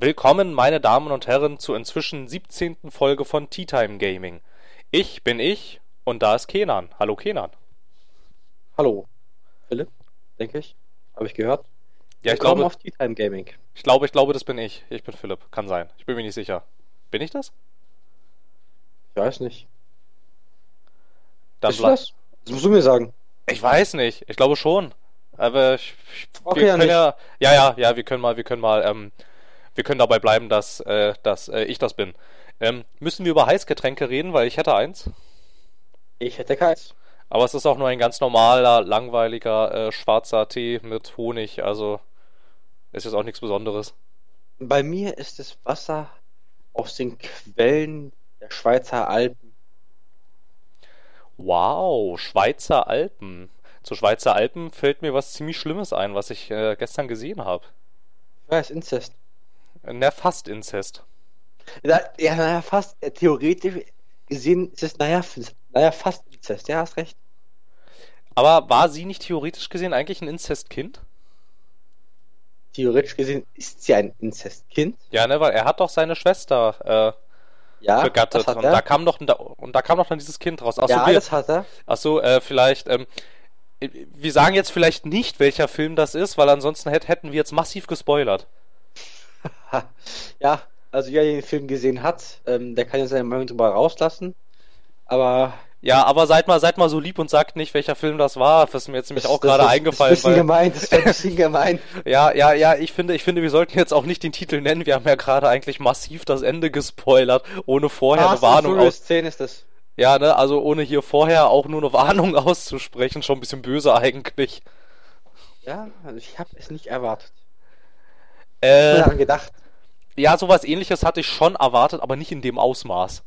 Willkommen, meine Damen und Herren, zur inzwischen 17. Folge von Tea Time Gaming. Ich bin ich und da ist Kenan. Hallo Kenan. Hallo. Philipp, denke ich. Habe ich gehört. Ja, ich Willkommen glaube, auf Tea Time Gaming. ich glaube, ich glaube, das bin ich. Ich bin Philipp. Kann sein. Ich bin mir nicht sicher. Bin ich das? Ich weiß nicht. Dann ble- das? Das musst du mir sagen. Ich weiß nicht. Ich glaube schon. Aber ich, ich, Okay, wir ja können nicht. ja, ja, ja, ja, wir können mal, wir können mal, ähm, wir können dabei bleiben, dass, äh, dass äh, ich das bin. Ähm, müssen wir über Heißgetränke reden, weil ich hätte eins. Ich hätte keins. Aber es ist auch nur ein ganz normaler, langweiliger, äh, schwarzer Tee mit Honig. Also ist jetzt auch nichts Besonderes. Bei mir ist es Wasser aus den Quellen der Schweizer Alpen. Wow, Schweizer Alpen. Zu Schweizer Alpen fällt mir was ziemlich Schlimmes ein, was ich äh, gestern gesehen habe. Ich weiß, Inzest. Na, fast Inzest. Ja, ja, naja, fast. Äh, theoretisch gesehen ist es, naja, naja, fast Inzest. Ja, hast recht. Aber war sie nicht theoretisch gesehen eigentlich ein Inzestkind? Theoretisch gesehen ist sie ein Inzestkind. Ja, ne, weil er hat doch seine Schwester Ja, äh, begattet das hat und da kam doch und da kam doch dann dieses Kind raus. Achso, ja, wir, das hat er. achso äh, vielleicht ähm, wir sagen jetzt vielleicht nicht, welcher Film das ist, weil ansonsten hätt, hätten wir jetzt massiv gespoilert. Ja, also wer den Film gesehen hat, ähm, der kann ja seine Meinung drüber rauslassen. Aber Ja, aber seid mal, seid mal so lieb und sagt nicht, welcher Film das war. Das ist mir jetzt nämlich das- auch gerade eingefallen. Das ist ein Weil, bisschen gemein, das ist ein bisschen gemein. ja, ja, ja, ich finde, ich finde, wir sollten jetzt auch nicht den Titel nennen. Wir haben ja gerade eigentlich massiv das Ende gespoilert, ohne vorher eine Fast and Warnung Furious aus. 10 ist das. Ja, ne, also ohne hier vorher auch nur eine Warnung auszusprechen, schon ein bisschen böse eigentlich. Ja, also ich habe es nicht erwartet. Ich Äh, habe gedacht, ja, sowas ähnliches hatte ich schon erwartet, aber nicht in dem Ausmaß.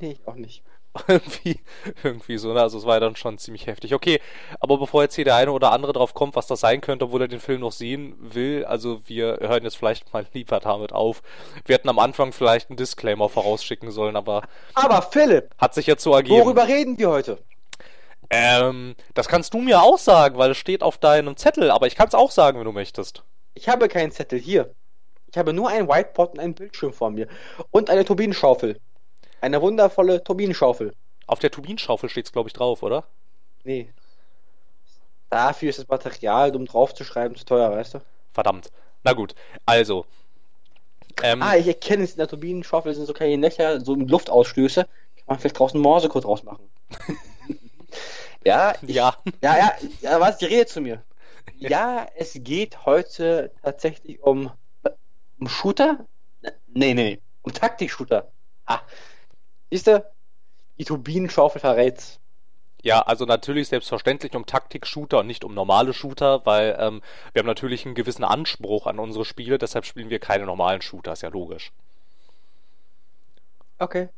nee, ich auch nicht. irgendwie, irgendwie so, ne? Also es war ja dann schon ziemlich heftig. Okay, aber bevor jetzt hier der eine oder andere drauf kommt, was das sein könnte, obwohl er den Film noch sehen will, also wir hören jetzt vielleicht mal lieber damit auf. Wir hätten am Anfang vielleicht einen Disclaimer vorausschicken sollen, aber Aber Philipp, hat sich jetzt so ergeben. worüber reden wir heute? Ähm, das kannst du mir auch sagen, weil es steht auf deinem Zettel, aber ich kann es auch sagen, wenn du möchtest. Ich habe keinen Zettel hier. Ich habe nur ein Whiteboard und einen Bildschirm vor mir. Und eine Turbinenschaufel. Eine wundervolle Turbinenschaufel. Auf der Turbinenschaufel steht's, glaube ich, drauf, oder? Nee. Dafür ist das Material, um draufzuschreiben, zu teuer, weißt du? Verdammt. Na gut, also. Ähm, Ah, ich erkenne es in der Turbinenschaufel, sind so kleine Löcher, so mit Luftausstöße. Kann man vielleicht draußen Morsecode draus machen. ja, ich, ja. ja, ja, ja, was, die redet zu mir. Ja, es geht heute tatsächlich um, um Shooter? Nee, nee, nee, um Taktik-Shooter. Ah, siehst du, die Turbinenschaufel verrät's. Ja, also natürlich selbstverständlich um Taktik-Shooter und nicht um normale Shooter, weil ähm, wir haben natürlich einen gewissen Anspruch an unsere Spiele, deshalb spielen wir keine normalen Shooter, ist ja logisch. Okay.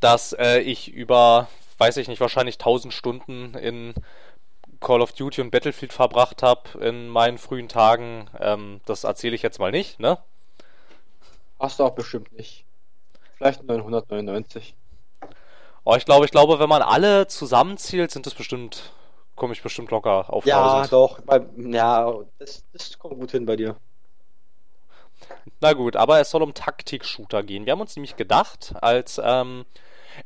Dass äh, ich über, weiß ich nicht, wahrscheinlich 1000 Stunden in Call of Duty und Battlefield verbracht habe in meinen frühen Tagen, ähm, das erzähle ich jetzt mal nicht, ne? Hast du auch bestimmt nicht. Vielleicht 999. Oh, ich glaube, ich glaube, wenn man alle zusammenzählt, sind es bestimmt, komme ich bestimmt locker auf Ja, 1000. doch. Ja, das, das kommt gut hin bei dir. Na gut, aber es soll um Taktik-Shooter gehen. Wir haben uns nämlich gedacht, als, ähm,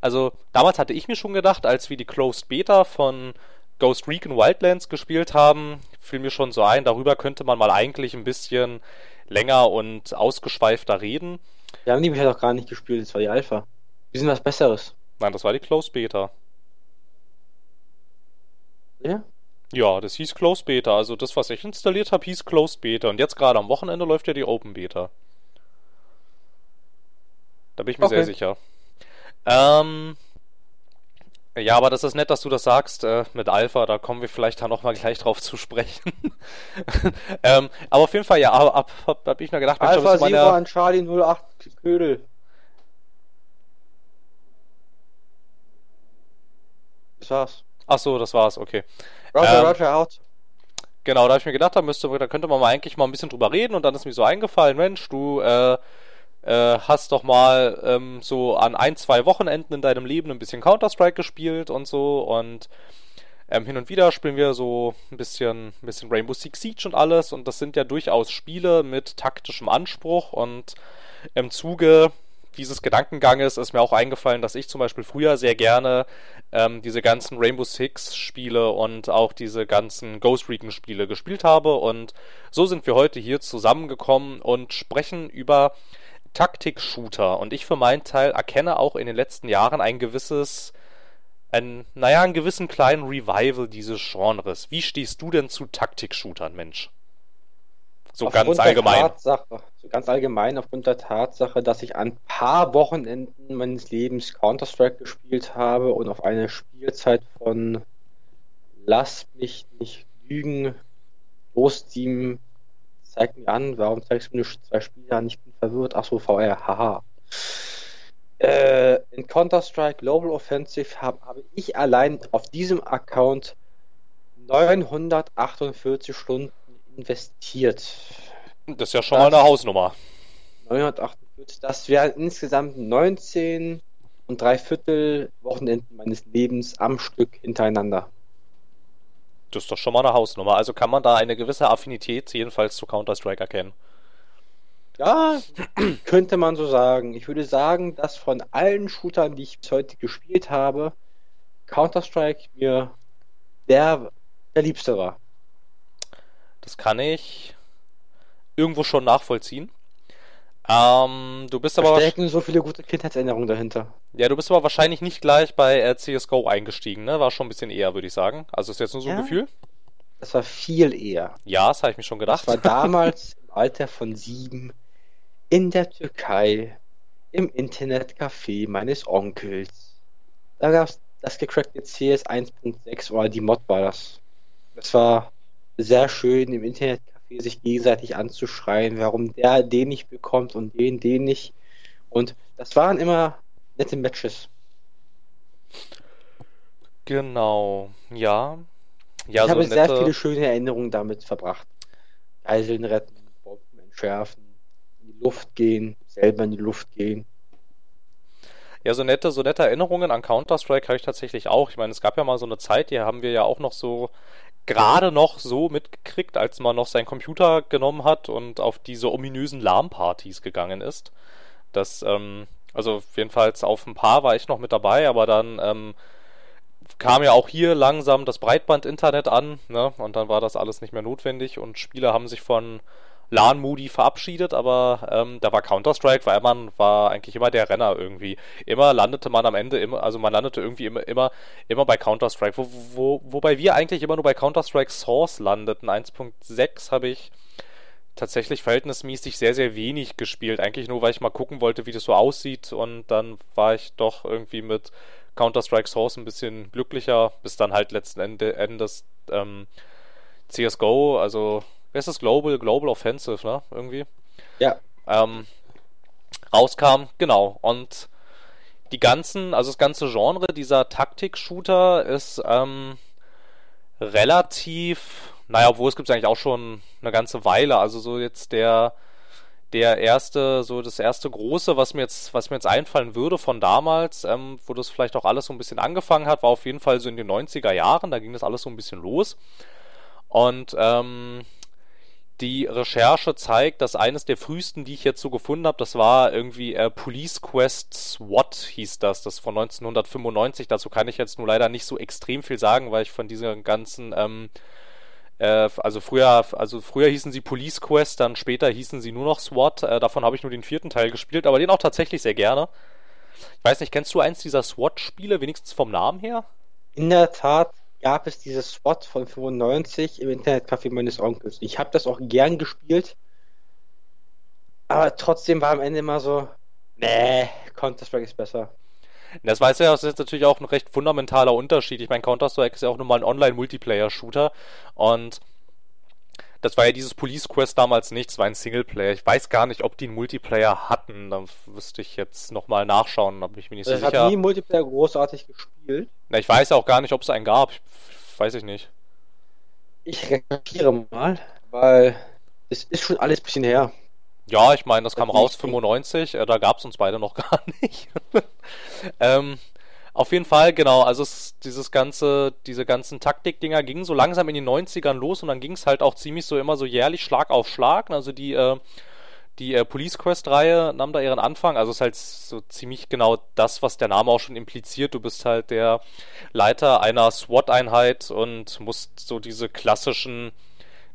also damals hatte ich mir schon gedacht, als wir die Closed Beta von Ghost Recon Wildlands gespielt haben, fiel mir schon so ein, darüber könnte man mal eigentlich ein bisschen länger und ausgeschweifter reden. Wir haben die bisher doch gar nicht gespielt, das war die Alpha. Wir sind was Besseres. Nein, das war die Closed Beta. Ja? Ja, das hieß Closed Beta. Also das, was ich installiert habe, hieß Closed Beta. Und jetzt gerade am Wochenende läuft ja die Open Beta. Da bin ich mir Okay. sehr sicher. Ähm, ja, aber das ist nett, dass du das sagst äh, mit Alpha. Da kommen wir vielleicht dann nochmal gleich drauf zu sprechen. ähm, aber auf jeden Fall, ja, ab, ab, ab, hab ich mir gedacht, Mensch, da Alpha müsste man Zero ja, an Charlie 08 Ködel. Das war's. Ach so, das war's, okay. Roger, Ähm, Roger, out. Genau, da habe ich mir gedacht, da, müsste, da könnte man mal eigentlich mal ein bisschen drüber reden und dann ist mir so eingefallen, Mensch, du äh, äh, hast doch mal ähm, so an ein, zwei Wochenenden in deinem Leben ein bisschen Counter-Strike gespielt und so und Ähm, hin und wieder spielen wir so ein bisschen, ein bisschen Rainbow Six Siege und alles und das sind ja durchaus Spiele mit taktischem Anspruch und im Zuge dieses Gedankenganges ist mir auch eingefallen, dass ich zum Beispiel früher sehr gerne ähm, diese ganzen Rainbow Six Spiele und auch diese ganzen Ghost Recon Spiele gespielt habe und so sind wir heute hier zusammengekommen und sprechen über Taktik-Shooter und ich für meinen Teil erkenne auch in den letzten Jahren ein gewisses ein, naja, einen gewissen kleinen Revival dieses Genres. Wie stehst du denn zu Taktik-Shootern, Mensch? So aufgrund ganz allgemein. Tatsache, so ganz allgemein aufgrund der Tatsache, dass ich ein paar Wochenenden meines Lebens Counter-Strike gespielt habe und auf eine Spielzeit von Lass mich nicht lügen, los Zeig mir an, warum zeigst du mir zwei Spiele an, ich bin verwirrt, achso, VR, haha. Äh, in Counter-Strike Global Offensive habe hab ich allein auf diesem Account 948 Stunden investiert. Das ist ja schon das, mal eine Hausnummer. 948, das wären insgesamt 19 und drei Viertel Wochenenden meines Lebens am Stück hintereinander. Das ist doch schon mal eine Hausnummer. Also kann man da eine gewisse Affinität jedenfalls zu Counter-Strike erkennen. Ja, könnte man so sagen. Ich würde sagen, dass von allen Shootern, die ich bis heute gespielt habe, Counter-Strike mir der, der liebste war. Das kann ich irgendwo schon nachvollziehen. Ähm, du bist aber. Da stecken so viele gute Kindheitserinnerungen dahinter. Ja, du bist aber wahrscheinlich nicht gleich bei äh, CSGO eingestiegen, ne? War schon ein bisschen eher, würde ich sagen. Also ist jetzt nur so ja, ein Gefühl? Das war viel eher. Ja, das habe ich mir schon gedacht. Das war damals im Alter von sieben in der Türkei im Internetcafé meines Onkels. Da gab es das gecrackte CS 1.6 oder die Mod war das. Das war sehr schön im Internetcafé sich gegenseitig anzuschreien, warum der den nicht bekommt und den den nicht. Und das waren immer nette Matches. Genau, ja. ja ich so habe nette... sehr viele schöne Erinnerungen damit verbracht. Geiseln retten, Bomben entschärfen, in die Luft gehen, selber in die Luft gehen. Ja, so nette, so nette Erinnerungen an Counter-Strike habe ich tatsächlich auch. Ich meine, es gab ja mal so eine Zeit, die haben wir ja auch noch so gerade noch so mitgekriegt, als man noch seinen Computer genommen hat und auf diese ominösen LAN-Partys gegangen ist. Das, ähm, also jedenfalls auf ein paar war ich noch mit dabei, aber dann ähm, kam ja auch hier langsam das Breitband-Internet an, ne? Und dann war das alles nicht mehr notwendig und Spieler haben sich von LAN Moody verabschiedet, aber ähm, da war Counter-Strike, weil man war eigentlich immer der Renner irgendwie. Immer landete man am Ende immer, also man landete irgendwie immer, immer, immer bei Counter-Strike. Wo, wo, wobei wir eigentlich immer nur bei Counter-Strike Source landeten. 1.6 habe ich tatsächlich verhältnismäßig sehr, sehr wenig gespielt. Eigentlich nur, weil ich mal gucken wollte, wie das so aussieht und dann war ich doch irgendwie mit Counter-Strike Source ein bisschen glücklicher, bis dann halt letzten Endes ähm, CSGO, also wer ist das? Global, Global Offensive, ne? Irgendwie. Ja. Ähm, rauskam, genau. Und die ganzen, also das ganze Genre dieser Taktik-Shooter ist ähm, relativ, naja, obwohl es gibt es eigentlich auch schon eine ganze Weile. Also so jetzt der der erste, so das erste große, was mir jetzt, was mir jetzt einfallen würde von damals, ähm, wo das vielleicht auch alles so ein bisschen angefangen hat, war auf jeden Fall so in den 90er Jahren, da ging das alles so ein bisschen los. Und ähm, die Recherche zeigt, dass eines der frühesten, die ich jetzt so gefunden habe, das war irgendwie äh, Police Quest SWAT hieß das, das von 1995. Dazu kann ich jetzt nur leider nicht so extrem viel sagen, weil ich von diesen ganzen ähm, äh, also früher, also früher hießen sie Police Quest, dann später hießen sie nur noch SWAT. Äh, davon habe ich nur den vierten Teil gespielt, aber den auch tatsächlich sehr gerne. Ich weiß nicht, kennst du eins dieser SWAT-Spiele, wenigstens vom Namen her? In der Tat gab es dieses SWAT von 95 im Internetcafé meines Onkels. Ich habe das auch gern gespielt, aber trotzdem war am Ende immer so, nee, Counter-Strike ist besser. Das weiß ja, das ist natürlich auch ein recht fundamentaler Unterschied. Ich meine, Counter-Strike ist ja auch nun mal ein Online-Multiplayer-Shooter und das war ja dieses Police Quest damals nicht, es war ein Singleplayer. Ich weiß gar nicht, ob die einen Multiplayer hatten. Da wüsste ich jetzt nochmal nachschauen, ob ich mir nicht so sicher. Ich habe nie Multiplayer großartig gespielt. Na, ich weiß ja auch gar nicht, ob es einen gab. Weiß ich nicht. Ich recherchiere mal, weil es ist schon alles ein bisschen her. Ja, ich meine, das kam raus 95, äh, da gab es uns beide noch gar nicht. ähm, Auf jeden Fall, genau. Also es, dieses ganze, diese ganzen Taktikdinger gingen so langsam in den 90ern los und dann ging es halt auch ziemlich so immer so jährlich Schlag auf Schlag. Also die, äh, die äh, Police Quest-Reihe nahm da ihren Anfang. Also ist halt so ziemlich genau das, was der Name auch schon impliziert. Du bist halt der Leiter einer SWAT-Einheit und musst so diese klassischen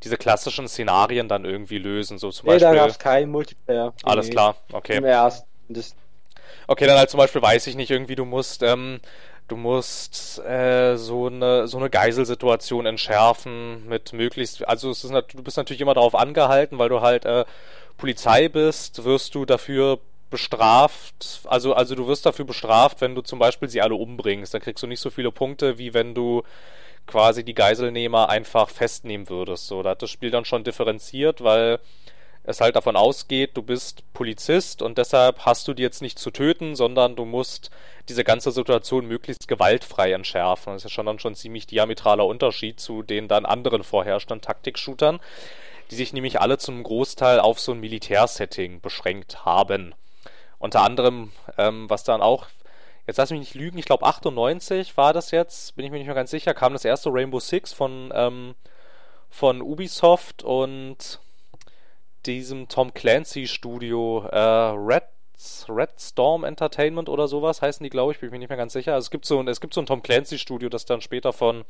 diese klassischen Szenarien dann irgendwie lösen. So zum Nee, Beispiel. da gab es kein Multiplayer. alles Nee. klar, okay. Im ersten. Okay, dann halt zum Beispiel weiß ich nicht, irgendwie du musst, ähm, du musst äh, so eine so eine Geiselsituation entschärfen mit möglichst, also es ist du bist natürlich immer darauf angehalten, weil du halt äh, Polizei bist, wirst du dafür bestraft, also also du wirst dafür bestraft, wenn du zum Beispiel sie alle umbringst, dann kriegst du nicht so viele Punkte, wie wenn du quasi die Geiselnehmer einfach festnehmen würdest. So, da hat das Spiel dann schon differenziert, weil es halt davon ausgeht, du bist Polizist und deshalb hast du die jetzt nicht zu töten, sondern du musst diese ganze Situation möglichst gewaltfrei entschärfen. Das ist ja schon dann schon ein ziemlich diametraler Unterschied zu den dann anderen vorherrschenden Taktik-Shootern, die sich nämlich alle zum Großteil auf so ein Militärsetting beschränkt haben. Unter anderem, ähm, was dann auch, jetzt lass mich nicht lügen, ich glaube 98 war das jetzt, bin ich mir nicht mehr ganz sicher, kam das erste Rainbow Six von, ähm, von Ubisoft und diesem Tom Clancy Studio äh, Red Red Storm Entertainment oder sowas heißen die, glaube ich, bin ich mir nicht mehr ganz sicher. Also es gibt so ein, es gibt so ein Tom Clancy Studio, das dann später von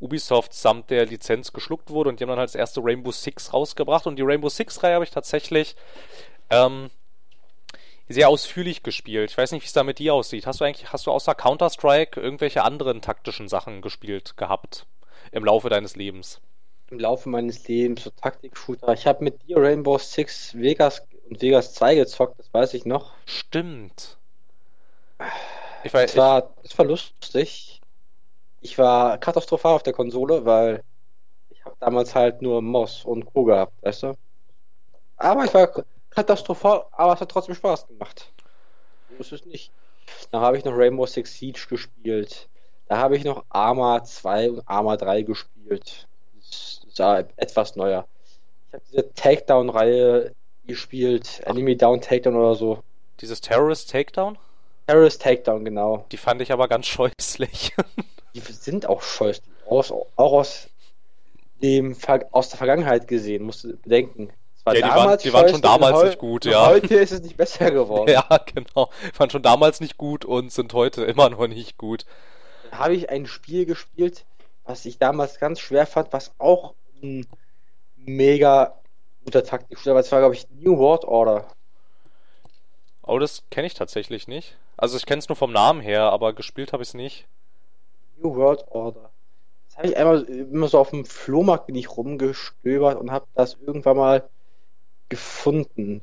Ubisoft samt der Lizenz geschluckt wurde und die haben dann halt das erste Rainbow Six rausgebracht und die Rainbow Six Reihe habe ich tatsächlich ähm, sehr ausführlich gespielt. Ich weiß nicht, wie es da mit dir aussieht. Hast du eigentlich, hast du außer Counter-Strike irgendwelche anderen taktischen Sachen gespielt gehabt im Laufe deines Lebens? Im Laufe meines Lebens so Taktik-Shooter. Ich habe mit dir Rainbow Six Vegas und Vegas 2 gezockt, das weiß ich noch. Stimmt. Ich weiß, Das war, das war lustig. Ich war katastrophal auf der Konsole, weil ich habe damals halt nur Moss und Co. gehabt, weißt du? Aber ich war katastrophal, aber es hat trotzdem Spaß gemacht. So ist es nicht. Dann habe ich noch Rainbow Six Siege gespielt. Da habe ich noch Arma 2 und Arma 3 gespielt. Das das war etwas neuer. Ich habe diese Takedown-Reihe gespielt. Enemy Down Takedown oder so. dieses Terrorist Takedown, Terrorist Takedown, genau. die fand ich aber ganz scheußlich. Die sind auch scheußlich. Aus, auch aus, dem, aus der Vergangenheit gesehen, musst du bedenken. Ja, die waren- die waren schon damals nicht gut, ja. Heute ist es nicht besser geworden. ja, genau. Fand schon damals nicht gut und sind heute immer noch nicht gut. Dann habe ich ein Spiel gespielt, was ich damals ganz schwer fand, was auch ein mega guter Taktik war. Aber es war, glaube ich, New World Order. Oh, das kenne ich tatsächlich nicht. Also ich kenne es nur vom Namen her, aber gespielt habe ich es nicht. New World Order. Das habe ich einmal immer so auf dem Flohmarkt bin ich rumgestöbert und habe das irgendwann mal gefunden.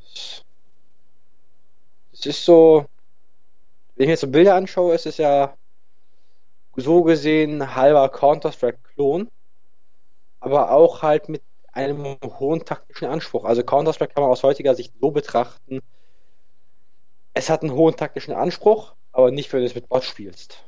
Es ist so, wenn ich mir jetzt so Bilder anschaue, ist es ja so gesehen halber Counter-Strike-Klon, aber auch halt mit einem hohen taktischen Anspruch. Also Counter-Strike kann man aus heutiger Sicht so betrachten, es hat einen hohen taktischen Anspruch, aber nicht, wenn du es mit Bots spielst.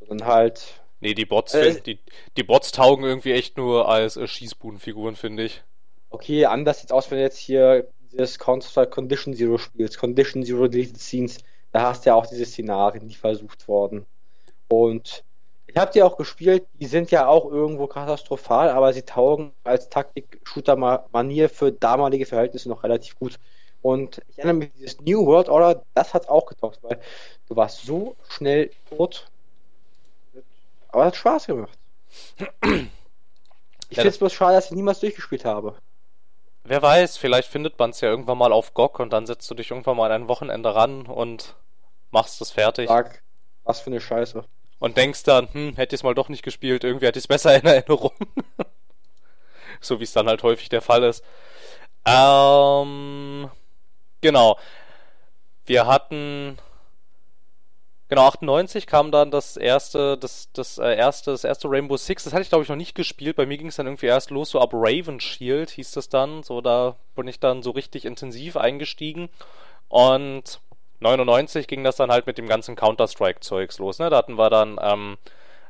Sondern halt Nee, die Bots, Äh, die, die Bots taugen irgendwie echt nur als äh, Schießbudenfiguren, finde ich. Okay, anders sieht's aus, wenn du jetzt hier dieses Counter-Strike Condition Zero spielst. Condition Zero Deleted Scenes, da hast du ja auch diese Szenarien, die versucht wurden. Und ich habe die auch gespielt, die sind ja auch irgendwo katastrophal, aber sie taugen als Taktik-Shooter-Manier für damalige Verhältnisse noch relativ gut. Und ich erinnere mich, dieses New World Order, das hat auch getaugt, weil du warst so schnell tot. Aber es hat Spaß gemacht. Ich Ja, finde es bloß schade, dass ich niemals durchgespielt habe. Wer weiß, vielleicht findet man es ja irgendwann mal auf GOG und dann setzt du dich irgendwann mal an ein Wochenende ran und machst es fertig. Sag, was für eine Scheiße. Und denkst dann, hm, hätte ich es mal doch nicht gespielt, irgendwie hätte ich es besser in Erinnerung. so wie es dann halt häufig der Fall ist. Ähm, genau. Wir hatten, genau, 98 kam dann das erste, das, das äh, erste, das erste Rainbow Six. Das hatte ich glaube ich noch nicht gespielt. Bei mir ging es dann irgendwie erst los, so ab Raven Shield hieß das dann. So, da bin ich dann so richtig intensiv eingestiegen. Und 99 ging das dann halt mit dem ganzen Counter-Strike-Zeugs los. Ne? Da hatten wir dann, ähm,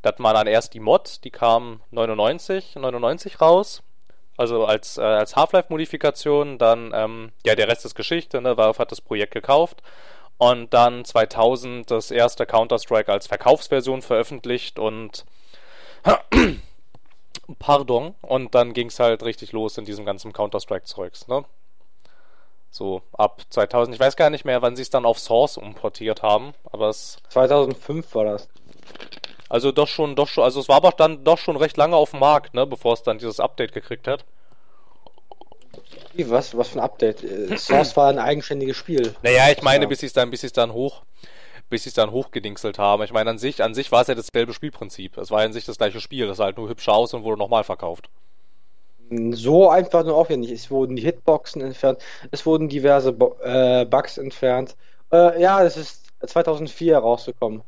da hatten wir dann erst die Mod, die kam 99, 99 raus. Also als, äh, als Half-Life-Modifikation. Dann, ähm, ja, der Rest ist Geschichte. Ne? Valve hat das Projekt gekauft. Und dann 2000 das erste Counter-Strike als Verkaufsversion veröffentlicht und Pardon. Und dann ging es halt richtig los in diesem ganzen Counter-Strike-Zeugs, ne? So ab 2000. Ich weiß gar nicht mehr, wann sie es dann auf Source umportiert haben, aber es. 2005 war das. Also doch schon, doch schon, also es war aber dann doch schon recht lange auf dem Markt, ne, bevor es dann dieses Update gekriegt hat. Wie, was? Was für ein Update? Äh, Source war ein eigenständiges Spiel. Naja, ich meine, ja. bis sie es dann, bis sie es dann hoch, bis sie es dann hochgedingselt haben. Ich meine, an sich, an sich war es ja dasselbe Spielprinzip. Es war an sich das gleiche Spiel, das sah halt nur hübscher aus und wurde nochmal verkauft. So einfach nur nicht. Es wurden die Hitboxen entfernt, es wurden diverse Bo äh, Bugs entfernt. Äh, ja, es ist 2004 rausgekommen.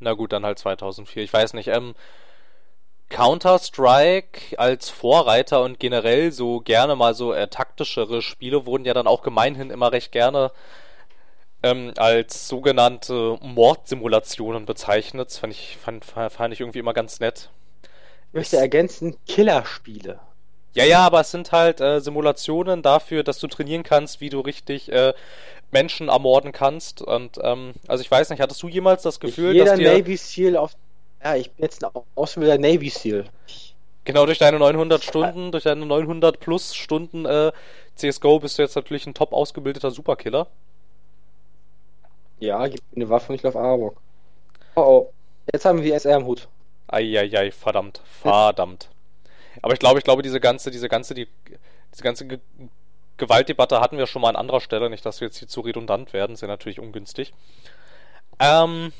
Na gut, dann halt 2004. Ich weiß nicht, ähm, Counter-Strike als Vorreiter und generell so gerne mal so äh, taktischere Spiele wurden ja dann auch gemeinhin immer recht gerne ähm, als sogenannte Mordsimulationen bezeichnet. Das fand ich, fand, fand ich irgendwie immer ganz nett. Ich möchte ergänzen, Killerspiele. Ja, ja, aber es sind halt äh, Simulationen dafür, dass du trainieren kannst, wie du richtig äh, Menschen ermorden kannst. Und ähm, also ich weiß nicht, hattest du jemals das Gefühl, jeder dass dir Navy Seal auf ja, ich bin jetzt ein ausgebildeter Navy Seal. Genau, durch deine 900 Stunden, durch deine 900 plus Stunden äh, CSGO bist du jetzt natürlich ein top ausgebildeter Superkiller. Ja, gib mir eine Waffe und ich lauf Arbok. Oh oh, jetzt haben wir SR im Hut. Eieiei, verdammt, verdammt. Aber ich glaube, ich glaube, diese ganze, diese ganze, die, diese ganze Ge Gewaltdebatte hatten wir schon mal an anderer Stelle. Nicht, dass wir jetzt hier zu redundant werden, ist ja natürlich ungünstig. Ähm,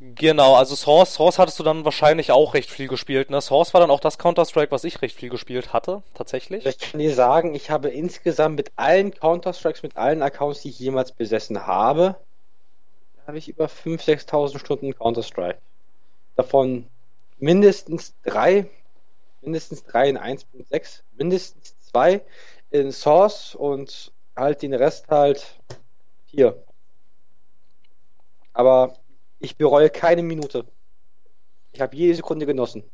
genau, also Source, Source hattest du dann wahrscheinlich auch recht viel gespielt, ne? Source war dann auch das Counter-Strike, was ich recht viel gespielt hatte, tatsächlich. Ich kann dir sagen, ich habe insgesamt mit allen Counter-Strikes, mit allen Accounts, die ich jemals besessen habe, habe ich über 5.000, 6.000 Stunden Counter-Strike. Davon mindestens drei, mindestens drei in 1.6, mindestens zwei in Source und halt den Rest halt hier. Aber ich bereue keine Minute. Ich habe jede Sekunde genossen.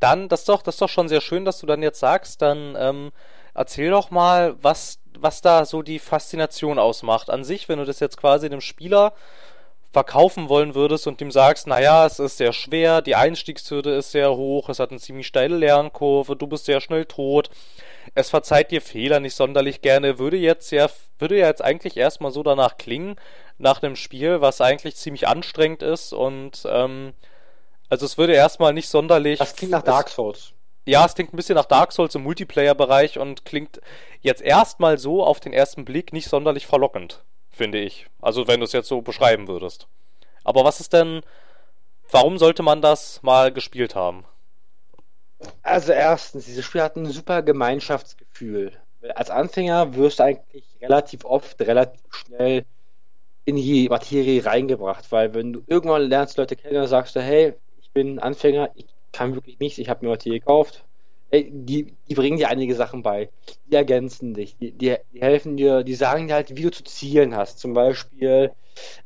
Dann, das ist doch, das ist doch schon sehr schön, dass du dann jetzt sagst, dann ähm, erzähl doch mal, was, was da so die Faszination ausmacht. An sich, wenn du das jetzt quasi dem Spieler verkaufen wollen würdest und ihm sagst, naja, es ist sehr schwer, die Einstiegshürde ist sehr hoch, es hat eine ziemlich steile Lernkurve, du bist sehr schnell tot, es verzeiht dir Fehler nicht sonderlich gerne, würde jetzt ja, würde ja jetzt eigentlich erstmal so danach klingen, nach einem Spiel, was eigentlich ziemlich anstrengend ist und ähm, also es würde erstmal nicht sonderlich. Das klingt nach Dark Souls. Ja, es klingt ein bisschen nach Dark Souls im Multiplayer-Bereich und klingt jetzt erstmal so auf den ersten Blick nicht sonderlich verlockend finde ich. Also wenn du es jetzt so beschreiben würdest. Aber was ist denn, warum sollte man das mal gespielt haben? Also erstens, dieses Spiel hat ein super Gemeinschaftsgefühl. Als Anfänger wirst du eigentlich relativ oft, relativ schnell in die Materie reingebracht, weil wenn du irgendwann lernst Leute kennen, dann sagst du, hey, ich bin Anfänger, ich kann wirklich nichts, ich habe mir Materie gekauft, die, die bringen dir einige Sachen bei. Die ergänzen dich, die, die, die, helfen dir, die sagen dir halt, wie du zu zielen hast. Zum Beispiel,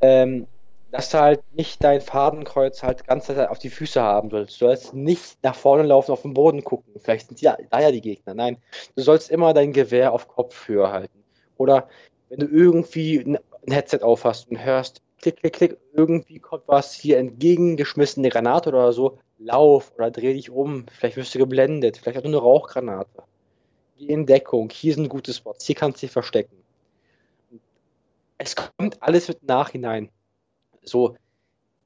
ähm, dass du halt nicht dein Fadenkreuz halt ganz auf die Füße haben sollst. Du sollst nicht nach vorne laufen, auf den Boden gucken. Vielleicht sind ja da ja die Gegner. Nein, du sollst immer dein Gewehr auf Kopfhöhe halten. Oder wenn du irgendwie ein Headset aufhast und hörst, klick, klick, klick, irgendwie kommt was hier entgegengeschmissen, eine Granate oder so, lauf oder dreh dich um, vielleicht wirst du geblendet, vielleicht auch nur eine Rauchgranate. Geh in Deckung, hier sind gute Spots, hier kannst du dich verstecken. Es kommt alles mit Nachhinein. So,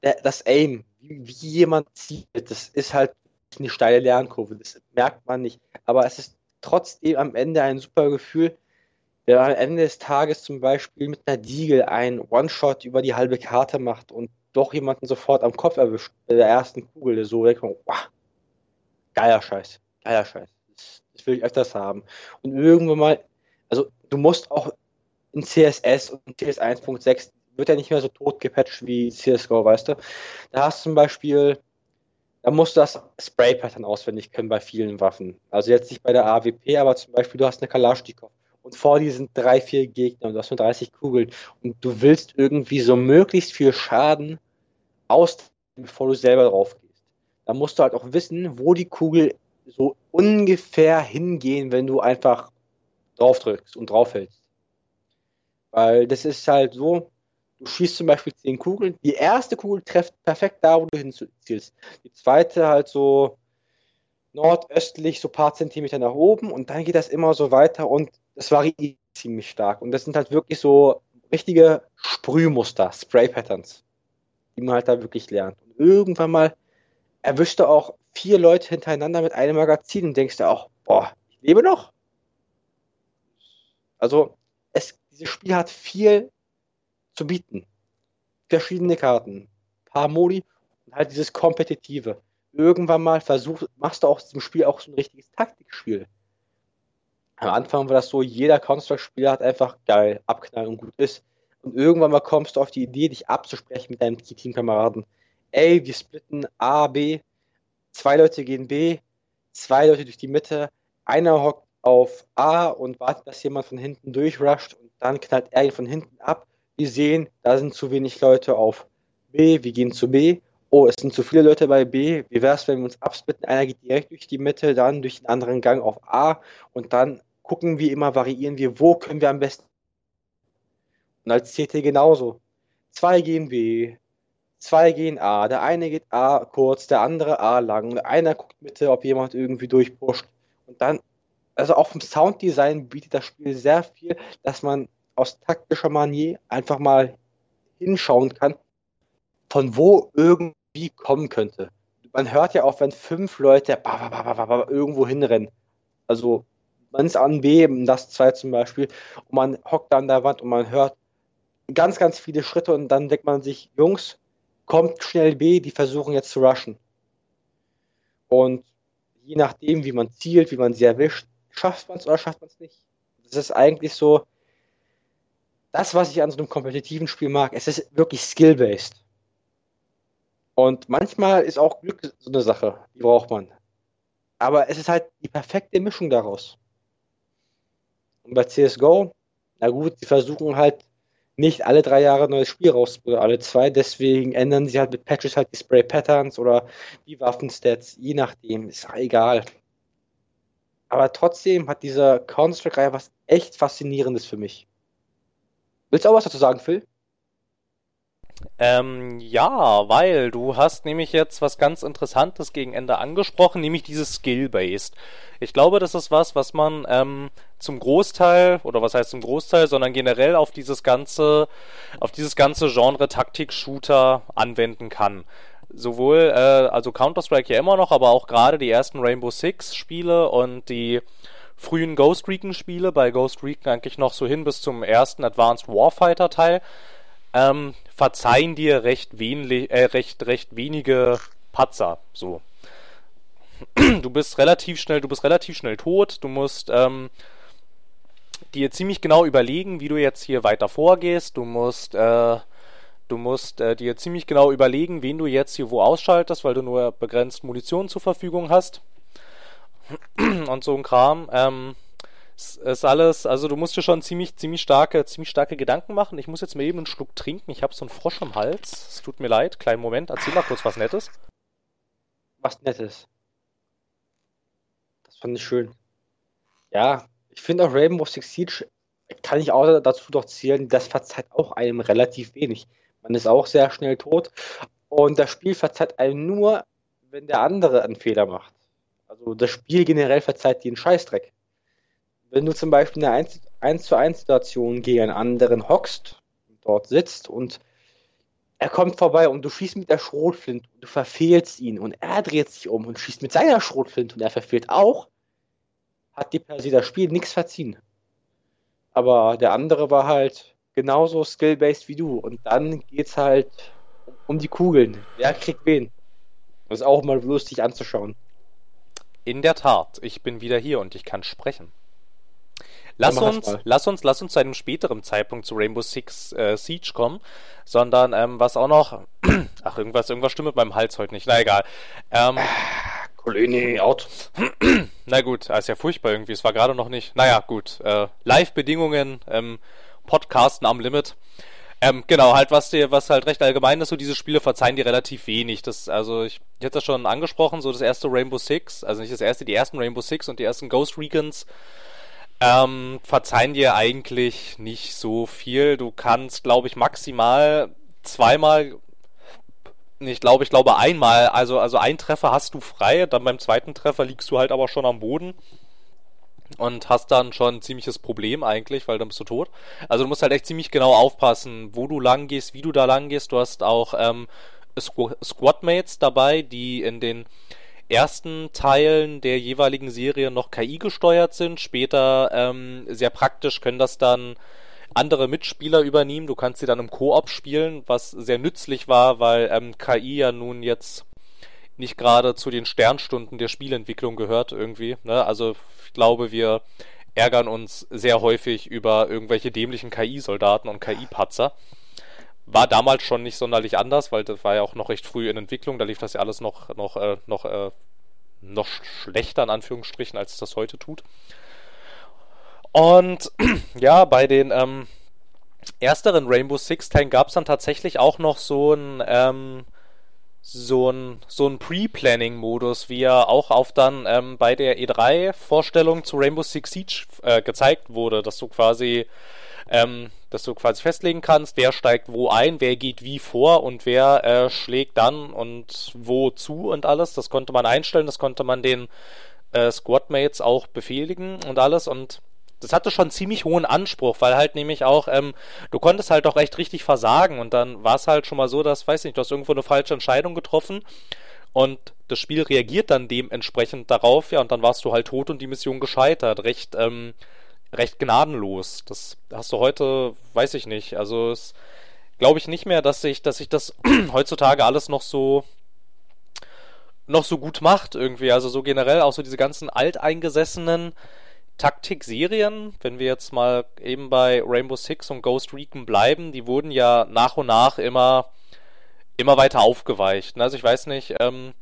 das Aim, wie, wie jemand zielt, das ist halt eine steile Lernkurve, das merkt man nicht. Aber es ist trotzdem am Ende ein super Gefühl, der am Ende des Tages zum Beispiel mit einer Diegel ein One-Shot über die halbe Karte macht und doch jemanden sofort am Kopf erwischt, bei der ersten Kugel, der so wegkommt, wow, geiler Scheiß, geiler Scheiß. Das, das, will ich öfters haben. Und irgendwann mal, also du musst auch in CSS und CS 1.6 wird ja nicht mehr so tot gepatcht wie CSGO, weißt du? Da hast du zum Beispiel, da musst du das Spray-Pattern auswendig können bei vielen Waffen. Also jetzt nicht bei der AWP, aber zum Beispiel du hast eine Kalaschnikow und vor dir sind drei, vier Gegner und du hast nur 30 Kugeln und du willst irgendwie so möglichst viel Schaden aus, bevor du selber drauf gehst. Da musst du halt auch wissen, wo die Kugel so ungefähr hingehen, wenn du einfach drauf drückst und drauf hältst. Weil das ist halt so, du schießt zum Beispiel 10 Kugeln, die erste Kugel trifft perfekt da, wo du hinzielst. Die zweite halt so nordöstlich, so ein paar Zentimeter nach oben und dann geht das immer so weiter und das variiert ziemlich stark. Und das sind halt wirklich so richtige Sprühmuster, Spray-Patterns, die man halt da wirklich lernt. Und irgendwann mal erwischst du auch vier Leute hintereinander mit einem Magazin und denkst dir auch, boah, ich lebe noch? Also, es, dieses Spiel hat viel zu bieten. Verschiedene Karten, paar Modi und halt dieses Kompetitive. Irgendwann mal versuch, machst du aus diesem Spiel auch so ein richtiges Taktikspiel. Am Anfang war das so, jeder Counter-Spieler hat einfach geil, abknallen und gut ist. Und irgendwann mal kommst du auf die Idee, dich abzusprechen mit deinem Teamkameraden. Ey, wir splitten A, B, zwei Leute gehen B, zwei Leute durch die Mitte, einer hockt auf A und wartet, dass jemand von hinten durchrusht und dann knallt er ihn von hinten ab. Wir sehen, da sind zu wenig Leute auf B, wir gehen zu B. Oh, es sind zu viele Leute bei B. Wie wäre es, wenn wir uns absplitten? Einer geht direkt durch die Mitte, dann durch den anderen Gang auf A und dann gucken wir immer, variieren wir, wo können wir am besten. Und als CT genauso. Zwei gehen B, zwei gehen A. Der eine geht A kurz, der andere A lang. Und einer guckt Mitte, ob jemand irgendwie durchpusht. Und dann also auch vom Sounddesign bietet das Spiel sehr viel, dass man aus taktischer Manier einfach mal hinschauen kann, von wo irgendwie kommen könnte. Man hört ja auch, wenn fünf Leute irgendwo hinrennen. Also man ist an B, das zwei zum Beispiel, und man hockt an der Wand und man hört ganz, ganz viele Schritte und dann denkt man sich, Jungs, kommt schnell B, die versuchen jetzt zu rushen. Und je nachdem, wie man zielt, wie man sie erwischt, schafft man es oder schafft man es nicht. Das ist eigentlich so das, was ich an so einem kompetitiven Spiel mag. Es ist wirklich skill-based. Und manchmal ist auch Glück so eine Sache, die braucht man. Aber es ist halt die perfekte Mischung daraus. Und bei CSGO, na gut, sie versuchen halt nicht alle drei Jahre ein neues Spiel raus, oder alle zwei, deswegen ändern sie halt mit Patches halt die Spray Patterns oder die Waffenstats, je nachdem, ist egal. Aber trotzdem hat diese Counter-Strike-Reihe was echt Faszinierendes für mich. Willst du auch was dazu sagen, Phil? Ähm, ja, weil du hast nämlich jetzt was ganz Interessantes gegen Ende angesprochen, nämlich dieses Skill-Based. Ich glaube, das ist was, was man ähm, zum Großteil, oder was heißt zum Großteil, sondern generell auf dieses ganze, auf dieses ganze Genre Taktik-Shooter anwenden kann. Sowohl, äh, also Counter-Strike ja immer noch, aber auch gerade die ersten Rainbow Six Spiele und die frühen Ghost Recon Spiele, bei Ghost Recon eigentlich noch so hin bis zum ersten Advanced Warfighter Teil, ähm, verzeihen dir recht, wenli äh, recht, recht wenige Patzer, so. Du bist relativ schnell, du bist relativ schnell tot, du musst, ähm, dir ziemlich genau überlegen, wie du jetzt hier weiter vorgehst, du musst, äh, Du musst äh, dir ziemlich genau überlegen, wen du jetzt hier wo ausschaltest, weil du nur begrenzt Munition zur Verfügung hast. Und so ein Kram. Ähm, ist alles, also du musst dir schon ziemlich, ziemlich starke, ziemlich starke Gedanken machen. Ich muss jetzt mal eben einen Schluck trinken. Ich habe so einen Frosch im Hals. Es tut mir leid. Kleinen Moment. Erzähl mal kurz was Nettes. Was Nettes. Das fand ich schön. Ja, ich finde auch Rainbow Six Siege kann ich auch dazu doch zählen, das verzeiht auch einem relativ wenig. Man ist auch sehr schnell tot. Und das Spiel verzeiht einem nur, wenn der andere einen Fehler macht. Also das Spiel generell verzeiht einen Scheißdreck. Wenn du zum Beispiel eine 1, 1 zu 1 Situation gegen einen anderen hockst, dort sitzt und er kommt vorbei und du schießt mit der Schrotflinte und du verfehlst ihn und er dreht sich um und schießt mit seiner Schrotflinte und er verfehlt auch, hat dir per se das Spiel nichts verziehen. Aber der andere war halt genauso skill-based wie du. Und dann geht's halt um die Kugeln. Wer kriegt wen? Das ist auch mal lustig anzuschauen. In der Tat, ich bin wieder hier und ich kann sprechen. Lass uns, lass uns, lass uns zu einem späteren Zeitpunkt zu Rainbow Six äh, Siege kommen, sondern ähm, was auch noch, ach irgendwas, irgendwas stimmt mit meinem Hals heute nicht. Na egal. Ähm, Koloni out. Na gut, ist ja furchtbar irgendwie. Es war gerade noch nicht. Naja, gut. Äh, Live-Bedingungen. Ähm, Podcasten am Limit. Ähm, genau, halt, was dir, was halt recht allgemein ist, so diese Spiele verzeihen dir relativ wenig. Das, also ich, ich hätte das schon angesprochen, so das erste Rainbow Six, also nicht das erste, die ersten Rainbow Six und die ersten Ghost Recons, ähm, verzeihen dir eigentlich nicht so viel. Du kannst, glaube ich, maximal zweimal, ich glaube, ich glaube einmal, also, also ein Treffer hast du frei, dann beim zweiten Treffer liegst du halt aber schon am Boden und hast dann schon ein ziemliches Problem eigentlich, weil dann bist du tot. Also du musst halt echt ziemlich genau aufpassen, wo du lang gehst, wie du da lang gehst. Du hast auch ähm, Squ Squadmates dabei, die in den ersten Teilen der jeweiligen Serie noch KI gesteuert sind. Später ähm, sehr praktisch können das dann andere Mitspieler übernehmen. Du kannst sie dann im Koop spielen, was sehr nützlich war, weil ähm, KI ja nun jetzt nicht gerade zu den Sternstunden der Spielentwicklung gehört irgendwie. Ne? Also ich glaube, wir ärgern uns sehr häufig über irgendwelche dämlichen KI-Soldaten und KI-Patzer. War damals schon nicht sonderlich anders, weil das war ja auch noch recht früh in Entwicklung. Da lief das ja alles noch noch äh, noch äh, noch schlechter in Anführungsstrichen, als es das heute tut. Und ja, bei den ähm, ersteren Rainbow Six Teilen gab es dann tatsächlich auch noch so ein ähm, so ein so ein Pre-Planning-Modus, wie er auch auf dann ähm, bei der E3-Vorstellung zu Rainbow Six Siege äh, gezeigt wurde, dass du quasi ähm, dass du quasi festlegen kannst, wer steigt wo ein, wer geht wie vor und wer äh, schlägt dann und wo zu und alles. Das konnte man einstellen, das konnte man den äh, Squadmates auch befehligen und alles und das hatte schon ziemlich hohen Anspruch, weil halt nämlich auch, ähm, du konntest halt auch recht richtig versagen und dann war es halt schon mal so, dass, weiß nicht, du hast irgendwo eine falsche Entscheidung getroffen und das Spiel reagiert dann dementsprechend darauf, ja, und dann warst du halt tot und die Mission gescheitert. Recht, ähm, recht gnadenlos. Das hast du heute, weiß ich nicht. Also es glaube ich nicht mehr, dass sich, dass sich das heutzutage alles noch so noch so gut macht irgendwie. Also so generell auch so diese ganzen alteingesessenen Taktik-Serien, wenn wir jetzt mal eben bei Rainbow Six und Ghost Recon bleiben, die wurden ja nach und nach immer immer weiter aufgeweicht. Also ich weiß nicht, ähm,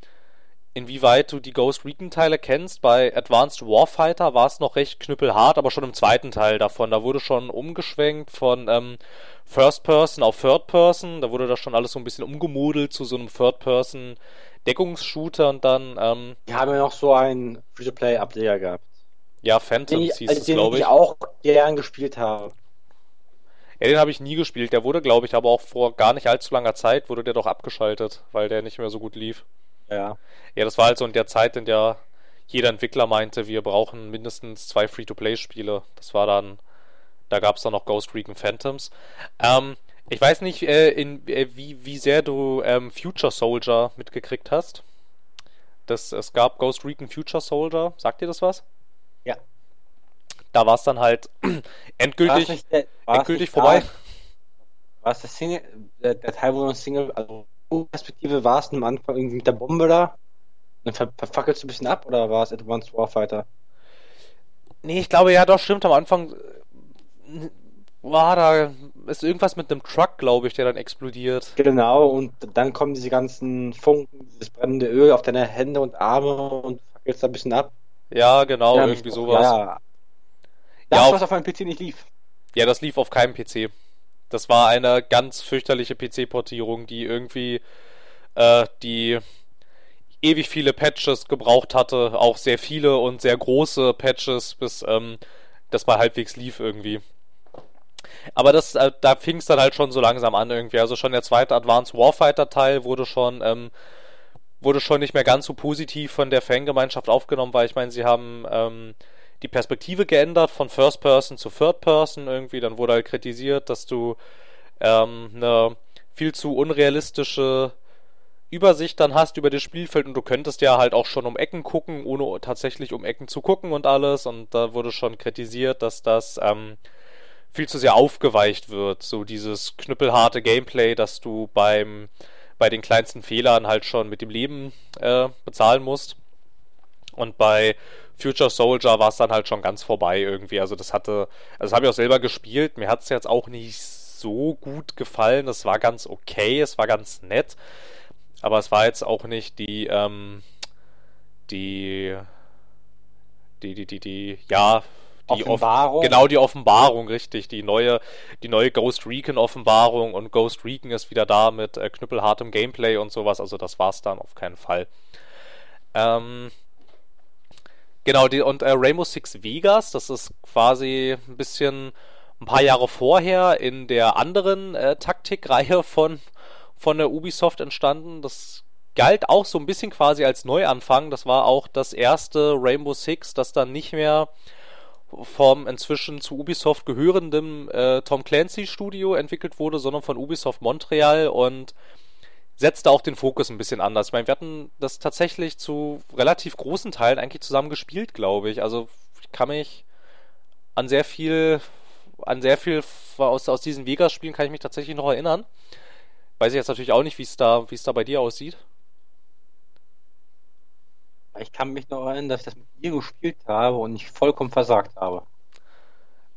inwieweit du die Ghost Recon Teile kennst. Bei Advanced Warfighter war es noch recht knüppelhart, aber schon im zweiten Teil davon. Da wurde schon umgeschwenkt von ähm, First Person auf Third Person. Da wurde das schon alles so ein bisschen umgemodelt zu so einem Third Person Deckungsshooter und dann. Ähm, die haben ja noch so einen Free-to-Play-Ableger gehabt. Ja, Phantoms hieß also es, glaube ich. Den ich auch gern gespielt habe. Ja, den habe ich nie gespielt. Der wurde, glaube ich, aber auch vor gar nicht allzu langer Zeit wurde der doch abgeschaltet, weil der nicht mehr so gut lief. Ja. Ja, das war halt so in der Zeit, in der jeder Entwickler meinte, wir brauchen mindestens zwei Free-to-Play-Spiele. Das war dann, da gab es dann noch Ghost Recon Phantoms. Ähm, ich weiß nicht, äh, in, äh, wie, wie sehr du ähm, Future Soldier mitgekriegt hast. Das, es gab Ghost Recon Future Soldier. Sagt dir das was? Ja. Da war es dann halt endgültig, der, endgültig vorbei. War es der Single, der, der Teil, wo man Single, also Perspektive war es am Anfang irgendwie mit der Bombe da? Dann ver verfackelst du ein bisschen ab oder war es Advanced Warfighter? Nee, ich glaube ja, doch, stimmt. Am Anfang äh, war da ist irgendwas mit einem Truck, glaube ich, der dann explodiert. Genau, und dann kommen diese ganzen Funken, dieses brennende Öl auf deine Hände und Arme und fackelst da ein bisschen ab. Ja, genau, ja, irgendwie sowas. Ja, das, ja, was auf meinem PC nicht lief. Ja, das lief auf keinem PC. Das war eine ganz fürchterliche PC-Portierung, die irgendwie äh, die ewig viele Patches gebraucht hatte, auch sehr viele und sehr große Patches, bis ähm, das mal halbwegs lief irgendwie. Aber das, äh, da fing es dann halt schon so langsam an irgendwie. Also schon der zweite Advanced Warfighter Teil wurde schon, ähm, wurde schon nicht mehr ganz so positiv von der Fangemeinschaft aufgenommen, weil ich meine, sie haben ähm, die Perspektive geändert von First Person zu Third Person irgendwie. Dann wurde halt kritisiert, dass du ähm, eine viel zu unrealistische Übersicht dann hast über das Spielfeld und du könntest ja halt auch schon um Ecken gucken, ohne tatsächlich um Ecken zu gucken und alles. Und da wurde schon kritisiert, dass das ähm, viel zu sehr aufgeweicht wird. So dieses knüppelharte Gameplay, dass du beim bei den kleinsten Fehlern halt schon mit dem Leben äh, bezahlen musst. Und bei Future Soldier war es dann halt schon ganz vorbei irgendwie. Also das hatte, also das habe ich auch selber gespielt. Mir hat es jetzt auch nicht so gut gefallen. Es war ganz okay, es war ganz nett. Aber es war jetzt auch nicht die, ähm, die, die, die, die, die, ja, die Offenbarung. genau die Offenbarung, richtig. Die neue, die neue Ghost Recon Offenbarung und Ghost Recon ist wieder da mit äh, knüppelhartem Gameplay und sowas. Also das war's dann auf keinen Fall. Ähm, Genau, die, und äh, Rainbow Six Vegas, das ist quasi ein bisschen ein paar Jahre vorher in der anderen äh, Taktikreihe von, von der Ubisoft entstanden. Das galt auch so ein bisschen quasi als Neuanfang. Das war auch das erste Rainbow Six, das dann nicht mehr vom inzwischen zu Ubisoft gehörenden äh, Tom Clancy Studio entwickelt wurde, sondern von Ubisoft Montreal und setzte auch den Fokus ein bisschen anders. Ich meine, wir hatten das tatsächlich zu relativ großen Teilen eigentlich zusammen gespielt, glaube ich. Also ich kann mich an sehr viel, an sehr viel aus, aus diesen Vegas-Spielen kann ich mich tatsächlich noch erinnern. Weiß ich jetzt natürlich auch nicht, wie es da, wie es da bei dir aussieht. Ich kann mich noch erinnern, dass ich das mit dir gespielt habe und ich vollkommen versagt habe.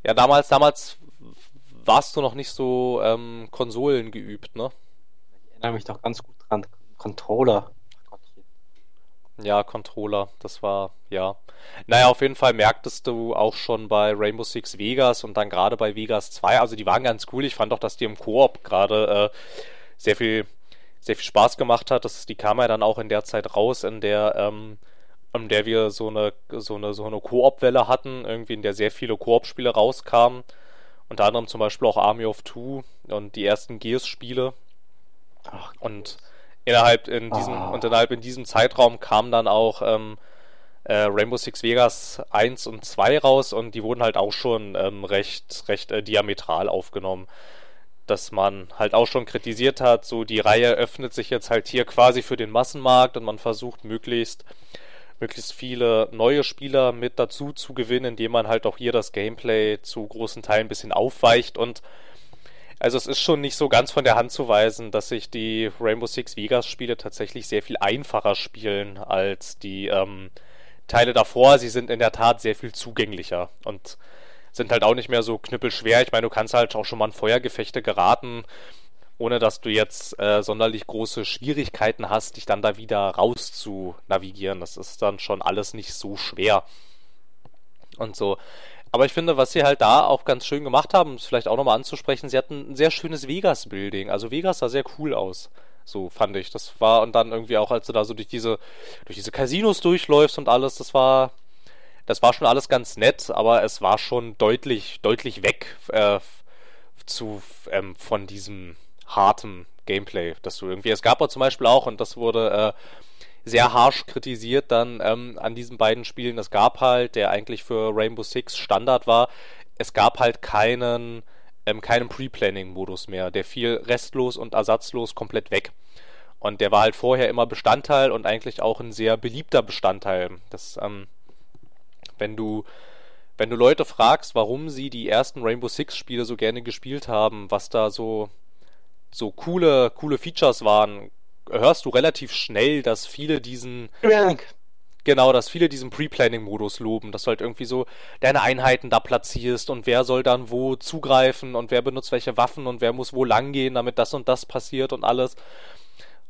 Ja, damals, damals warst du noch nicht so ähm, Konsolen geübt, ne? Erinnere mich doch ganz gut dran. Controller. Ja, Controller, das war, ja. Naja, auf jeden Fall merktest du auch schon bei Rainbow Six Vegas und dann gerade bei Vegas 2, also die waren ganz cool. Ich fand auch, dass die im Koop gerade äh, sehr viel, sehr viel Spaß gemacht hat. Das, die kam ja dann auch in der Zeit raus, in der ähm, in der wir so eine, so eine, so eine Koop-Welle hatten, irgendwie in der sehr viele Koop-Spiele rauskamen. Unter anderem zum Beispiel auch Army of Two und die ersten Gears-Spiele. Und innerhalb in diesem, ah. und innerhalb in diesem Zeitraum kam dann auch ähm, äh, Rainbow Six Vegas 1 und 2 raus und die wurden halt auch schon ähm, recht, recht äh, diametral aufgenommen. Dass man halt auch schon kritisiert hat, so die Reihe öffnet sich jetzt halt hier quasi für den Massenmarkt und man versucht möglichst möglichst viele neue Spieler mit dazu zu gewinnen, indem man halt auch hier das Gameplay zu großen Teilen ein bisschen aufweicht und also es ist schon nicht so ganz von der Hand zu weisen, dass sich die Rainbow Six Vegas Spiele tatsächlich sehr viel einfacher spielen als die ähm, Teile davor. Sie sind in der Tat sehr viel zugänglicher und sind halt auch nicht mehr so knüppelschwer. Ich meine, du kannst halt auch schon mal in Feuergefechte geraten ohne dass du jetzt äh, sonderlich große Schwierigkeiten hast, dich dann da wieder raus zu navigieren. Das ist dann schon alles nicht so schwer. Und so. Aber ich finde, was sie halt da auch ganz schön gemacht haben, ist vielleicht auch nochmal anzusprechen, sie hatten ein sehr schönes Vegas-Building. Also Vegas sah sehr cool aus. So fand ich. Das war, und dann irgendwie auch, als du da so durch diese, durch diese Casinos durchläufst und alles, das war, das war schon alles ganz nett, aber es war schon deutlich, deutlich weg äh, zu, ähm, von diesem, hartem Gameplay, dass du irgendwie. Es gab aber zum Beispiel auch, und das wurde äh, sehr harsch kritisiert dann ähm, an diesen beiden Spielen, es gab halt, der eigentlich für Rainbow Six Standard war, es gab halt keinen, ähm, keinen Pre-Planning-Modus mehr. Der fiel restlos und ersatzlos komplett weg. Und der war halt vorher immer Bestandteil und eigentlich auch ein sehr beliebter Bestandteil. Das, ähm, wenn du wenn du Leute fragst, warum sie die ersten Rainbow Six Spiele so gerne gespielt haben, was da so so coole, coole Features waren, hörst du relativ schnell, dass viele diesen. Genau, dass viele diesen Pre-Planning-Modus loben, dass du halt irgendwie so deine Einheiten da platzierst und wer soll dann wo zugreifen und wer benutzt welche Waffen und wer muss wo langgehen, damit das und das passiert und alles.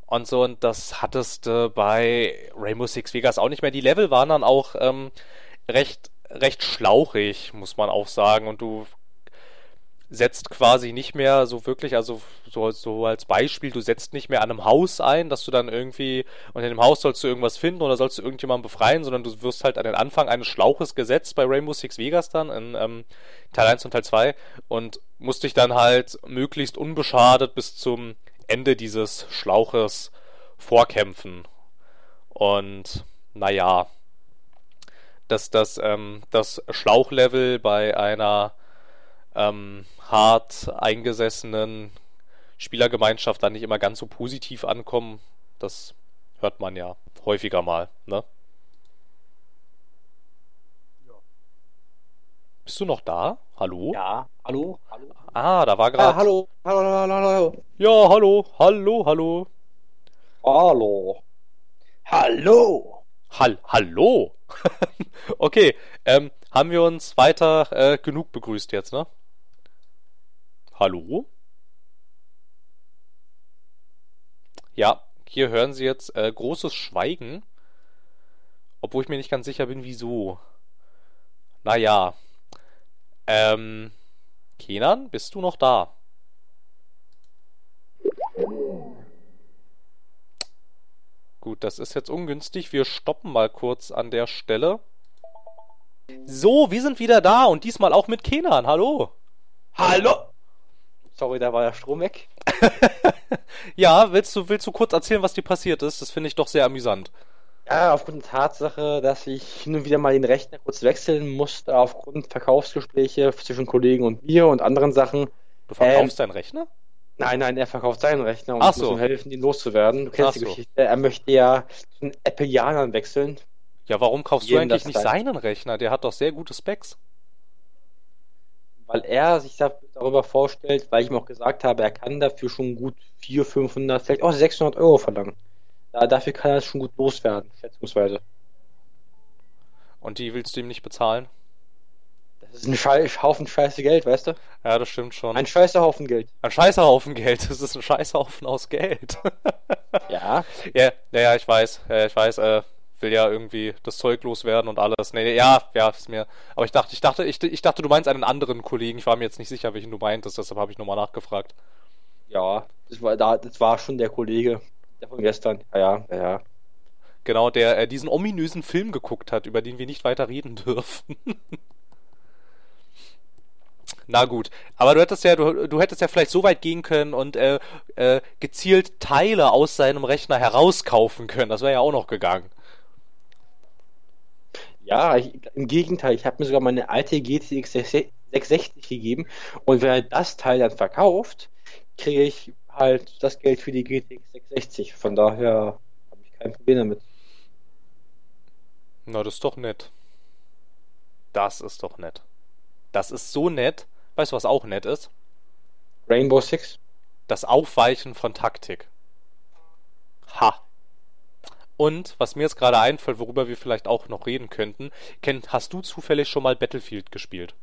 Und so, und das hattest du bei Rainbow Six Vegas auch nicht mehr. Die Level waren dann auch ähm, recht, recht schlauchig, muss man auch sagen. Und du setzt quasi nicht mehr so wirklich, also so, so als Beispiel, du setzt nicht mehr an einem Haus ein, dass du dann irgendwie, und in dem Haus sollst du irgendwas finden oder sollst du irgendjemanden befreien, sondern du wirst halt an den Anfang eines Schlauches gesetzt bei Rainbow Six Vegas dann in ähm, Teil 1 und Teil 2 und musst dich dann halt möglichst unbeschadet bis zum Ende dieses Schlauches vorkämpfen. Und naja, dass das, ähm, das Schlauchlevel bei einer ähm, hart eingesessenen Spielergemeinschaft dann nicht immer ganz so positiv ankommen. Das hört man ja häufiger mal, ne? Ja. Bist du noch da? Hallo? Ja, hallo, hallo. Ah, da war gerade. Ah, hallo, hallo, hallo, hallo. Ja, hallo, hallo, hallo. Hallo. Hallo. Hall, hallo. okay, ähm, haben wir uns weiter äh, genug begrüßt jetzt, ne? Hallo? Ja, hier hören Sie jetzt äh, großes Schweigen. Obwohl ich mir nicht ganz sicher bin, wieso. Naja. Ähm. Kenan, bist du noch da? Gut, das ist jetzt ungünstig. Wir stoppen mal kurz an der Stelle. So, wir sind wieder da und diesmal auch mit Kenan. Hallo. Hallo! Sorry, da war der Strom weg. ja, willst du, willst du kurz erzählen, was dir passiert ist? Das finde ich doch sehr amüsant. Ja, aufgrund der Tatsache, dass ich hin und wieder mal den Rechner kurz wechseln musste, aufgrund Verkaufsgespräche zwischen Kollegen und mir und anderen Sachen. Du verkaufst deinen Rechner? Nein, nein, er verkauft seinen Rechner und Ach muss so. ihm helfen, ihn loszuwerden. Du kennst Ach die so. Geschichte. Er möchte ja zu den Appleianern wechseln. Ja, warum kaufst du eigentlich nicht Teil. seinen Rechner? Der hat doch sehr gute Specs. Weil er sich da- darüber vorstellt, weil ich ihm auch gesagt habe, er kann dafür schon gut 400, 500, vielleicht auch 600 Euro verlangen. Da, dafür kann er es schon gut loswerden, schätzungsweise. Und die willst du ihm nicht bezahlen? Das ist ein Schei Haufen scheiße Geld, weißt du? Ja, das stimmt schon. Ein scheiße Haufen Geld. Ein scheißer Haufen Geld. Das ist ein scheißer Haufen aus Geld. Ja. ja, ja, ja, ich weiß. Ja, ich weiß, äh, will ja irgendwie das Zeug loswerden und alles. Nee, nee, ja, ja, ist mir. Aber ich dachte, ich dachte, ich, ich dachte, du meinst einen anderen Kollegen. Ich war mir jetzt nicht sicher, welchen du meintest, deshalb habe ich nochmal nachgefragt. Ja, das war, da, das war schon der Kollege der von gestern. Ja, ja, ja. Genau, der äh, diesen ominösen Film geguckt hat, über den wir nicht weiter reden dürfen. Na gut, aber du hättest ja, du, du hättest ja vielleicht so weit gehen können und äh, äh, gezielt Teile aus seinem Rechner herauskaufen können. Das wäre ja auch noch gegangen. Ja, ich, im Gegenteil, ich habe mir sogar meine alte GTX 660 gegeben und wenn er das Teil dann verkauft, kriege ich halt das Geld für die GTX 660. Von daher habe ich kein Problem damit. Na, das ist doch nett. Das ist doch nett. Das ist so nett. Weißt du, was auch nett ist? Rainbow Six? Das Aufweichen von Taktik. Ha. Und was mir jetzt gerade einfällt, worüber wir vielleicht auch noch reden könnten, kenn, hast du zufällig schon mal Battlefield gespielt?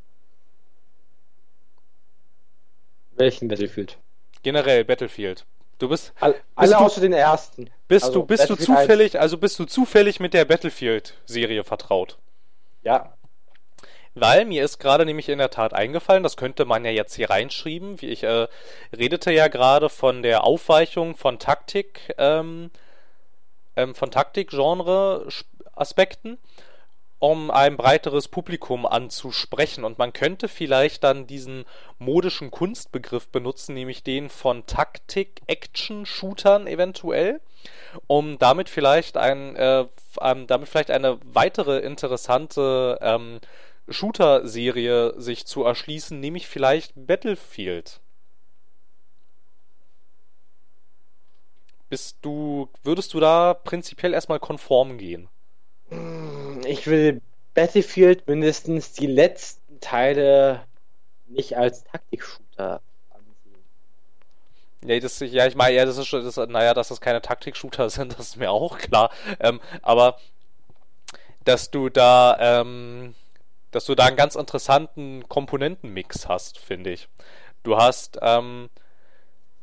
Welchen Battlefield? Generell Battlefield. Du bist All, alle du- außer den ersten. bist Also du bist du Battlefield 1. zufällig, also bist du zufällig mit der Battlefield Serie vertraut? Ja, Weil mir ist gerade nämlich in der Tat eingefallen, das könnte man ja jetzt hier reinschreiben, wie ich äh, redete ja gerade von der Aufweichung von Taktik, ähm, ähm, von Taktik-Genre-Aspekten, um ein breiteres Publikum anzusprechen. Und man könnte vielleicht dann diesen modischen Kunstbegriff benutzen, nämlich den von Taktik-Action-Shootern eventuell, um damit vielleicht ein, äh, ähm, damit vielleicht eine weitere interessante ähm, Shooter-Serie sich zu erschließen, nämlich vielleicht Battlefield. Bist du, würdest du da prinzipiell erstmal konform gehen? ich will Battlefield mindestens die letzten Teile nicht als Taktik-Shooter ansehen. Nee, das, ja, ich meine, ja, das ist schon, das, naja, dass das keine Taktik-Shooter sind, das ist mir auch klar. Ähm, aber, dass du da, ähm, dass du da einen ganz interessanten Komponentenmix hast, finde ich. Du hast, ähm,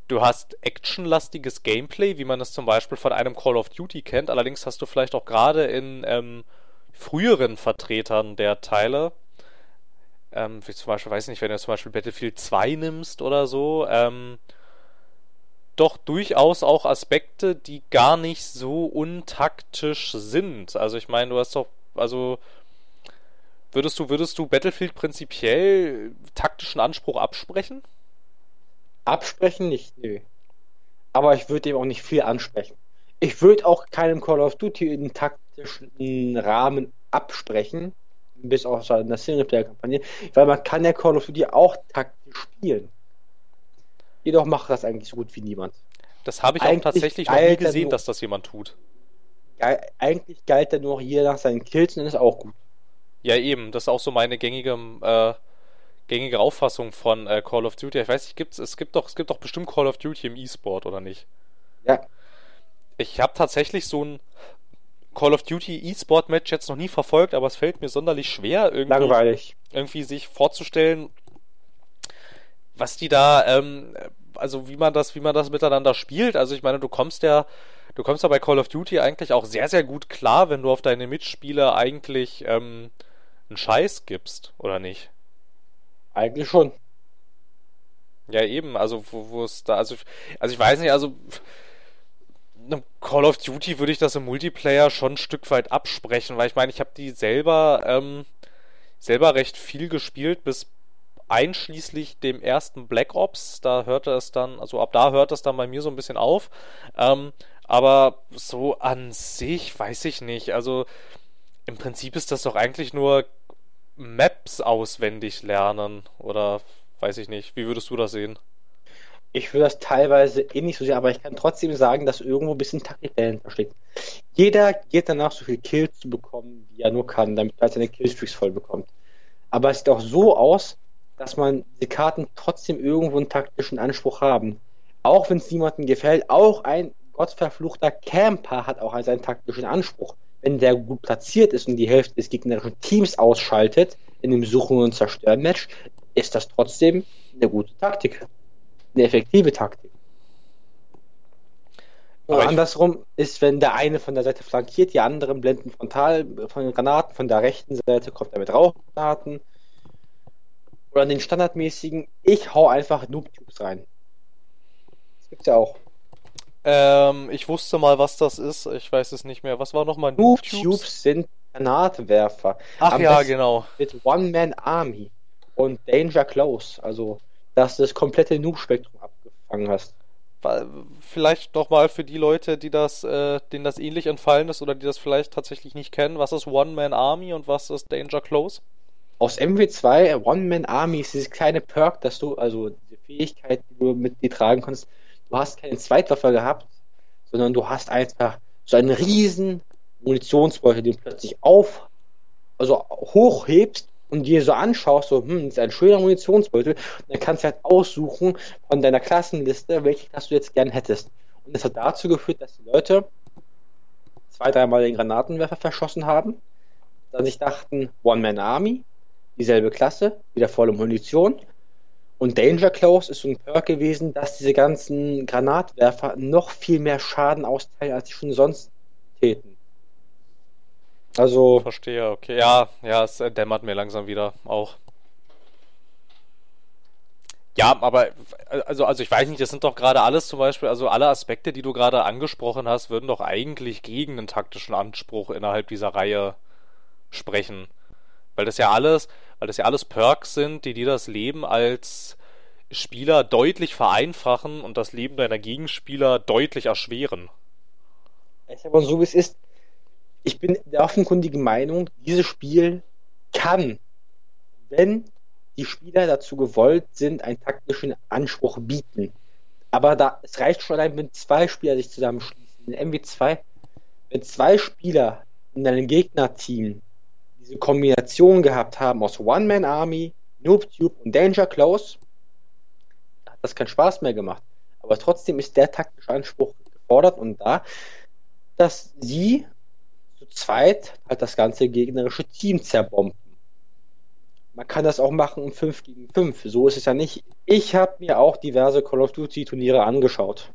du hast actionlastiges Gameplay, wie man es zum Beispiel von einem Call of Duty kennt. Allerdings hast du vielleicht auch gerade in ähm, früheren Vertretern der Teile, ähm, wie zum Beispiel, weiß ich nicht, wenn du zum Beispiel Battlefield 2 nimmst oder so, ähm, doch durchaus auch Aspekte, die gar nicht so untaktisch sind. Also ich meine, du hast doch, also würdest du, würdest du Battlefield prinzipiell taktischen Anspruch absprechen? Absprechen nicht, nö. Aber ich würde dem auch nicht viel ansprechen. Ich würde auch keinem Call of Duty in taktischen Rahmen absprechen, bis auf so eine Singleplayer-Kampagne, weil man kann ja Call of Duty auch taktisch spielen. Jedoch macht das eigentlich so gut wie niemand. Das habe ich auch Eigentlich tatsächlich noch nie gesehen, nur- dass das jemand tut. Ge eigentlich galt er nur hier nach seinen Kills und dann ist auch gut. Ja, eben, das ist auch so meine gängige, äh, gängige Auffassung von äh, Call of Duty. Ich weiß nicht, gibt's, es gibt doch, es gibt doch bestimmt Call of Duty im E-Sport, oder nicht? Ja, Ich habe tatsächlich so ein Call of Duty E-Sport Match jetzt noch nie verfolgt, aber es fällt mir sonderlich schwer, irgendwie, langweilig. irgendwie sich vorzustellen, was die da, ähm, also wie man das, wie man das miteinander spielt. Also ich meine, du kommst ja, du kommst ja bei Call of Duty eigentlich auch sehr, sehr gut klar, wenn du auf deine Mitspieler eigentlich ähm, einen Scheiß gibst, oder nicht? Eigentlich schon. Ja, eben, also wo, es da, also, also ich weiß nicht, also einem Call of Duty würde ich das im Multiplayer schon ein Stück weit absprechen, weil ich meine, ich habe die selber, ähm, selber recht viel gespielt, bis einschließlich dem ersten Black Ops. Da hörte es dann, also ab da hört es dann bei mir so ein bisschen auf. Ähm, aber so an sich weiß ich nicht. Also im Prinzip ist das doch eigentlich nur Maps auswendig lernen. Oder weiß ich nicht. Wie würdest du das sehen? Ich würde das teilweise eh nicht so sehen, aber ich kann trotzdem sagen, dass irgendwo ein bisschen Taktik dahinter steckt. Jeder geht danach, so viel Kills zu bekommen, wie er nur kann, damit er seine Killstreaks voll bekommt. Aber es sieht auch so aus, dass man die Karten trotzdem irgendwo einen taktischen Anspruch haben. Auch wenn es niemandem gefällt, auch ein gottverfluchter Camper hat auch seinen taktischen Anspruch. Wenn der gut platziert ist und die Hälfte des gegnerischen Teams ausschaltet in dem Suchen- und Zerstören-Match, ist das trotzdem eine gute Taktik. Eine effektive Taktik. Und andersrum ist, wenn der eine von der Seite flankiert, die anderen blenden frontal von den Granaten, von der rechten Seite kommt er mit Rauchgranaten oder an den standardmäßigen, ich hau einfach Noob-Tubes rein. Das gibt's ja auch. Ähm, ich wusste mal, was das ist. Ich weiß es nicht mehr. Was war nochmal Noob-Tubes? Noob-Tubes sind Granatwerfer. Ach Am ja, genau. Mit One-Man-Army und Danger Close. Also, dass du das komplette Noob-Spektrum abgefangen hast. Vielleicht nochmal für die Leute, die das, äh, denen das ähnlich entfallen ist oder die das vielleicht tatsächlich nicht kennen. Was ist One-Man-Army und was ist Danger Close? aus MW2 One-Man-Army ist dieses kleine Perk, dass du, also diese Fähigkeit, die du mit dir tragen kannst, du hast keinen Zweitwaffe gehabt, sondern du hast einfach so einen riesen Munitionsbeutel, den du plötzlich auf, also hochhebst und dir so anschaust, so, hm, das ist ein schöner Munitionsbeutel, und dann kannst du halt aussuchen von deiner Klassenliste, welche Klasse du jetzt gern hättest. Und das hat dazu geführt, dass die Leute zwei, dreimal den Granatenwerfer verschossen haben, dann sich dachten, One-Man-Army, dieselbe Klasse, wieder volle Munition. Und Danger Close ist so ein Perk gewesen, dass diese ganzen Granatwerfer noch viel mehr Schaden austeilen, als sie schon sonst täten. Also. Verstehe, okay. Ja, ja, es dämmert mir langsam wieder auch. Ja, aber also, also ich weiß nicht, das sind doch gerade alles zum Beispiel, also alle Aspekte, die du gerade angesprochen hast, würden doch eigentlich gegen einen taktischen Anspruch innerhalb dieser Reihe sprechen. Weil das ja alles, weil das ja alles Perks sind, die dir das Leben als Spieler deutlich vereinfachen und das Leben deiner Gegenspieler deutlich erschweren. Ich sag mal so, wie es ist. Ich bin der offenkundigen Meinung, dieses Spiel kann, wenn die Spieler dazu gewollt sind, einen taktischen Anspruch bieten. Aber da, es reicht schon allein, wenn zwei Spieler sich zusammenschließen. In MW2, wenn zwei Spieler in einem Gegnerteam diese Kombination gehabt haben aus One-Man-Army, Noob-Tube und Danger Close, hat das keinen Spaß mehr gemacht. Aber trotzdem ist der taktische Anspruch gefordert und da, dass sie zu zweit halt das ganze gegnerische Team zerbomben. Man kann das auch machen um 5 gegen 5. So ist es ja nicht. Ich habe mir auch diverse Call of Duty Turniere angeschaut.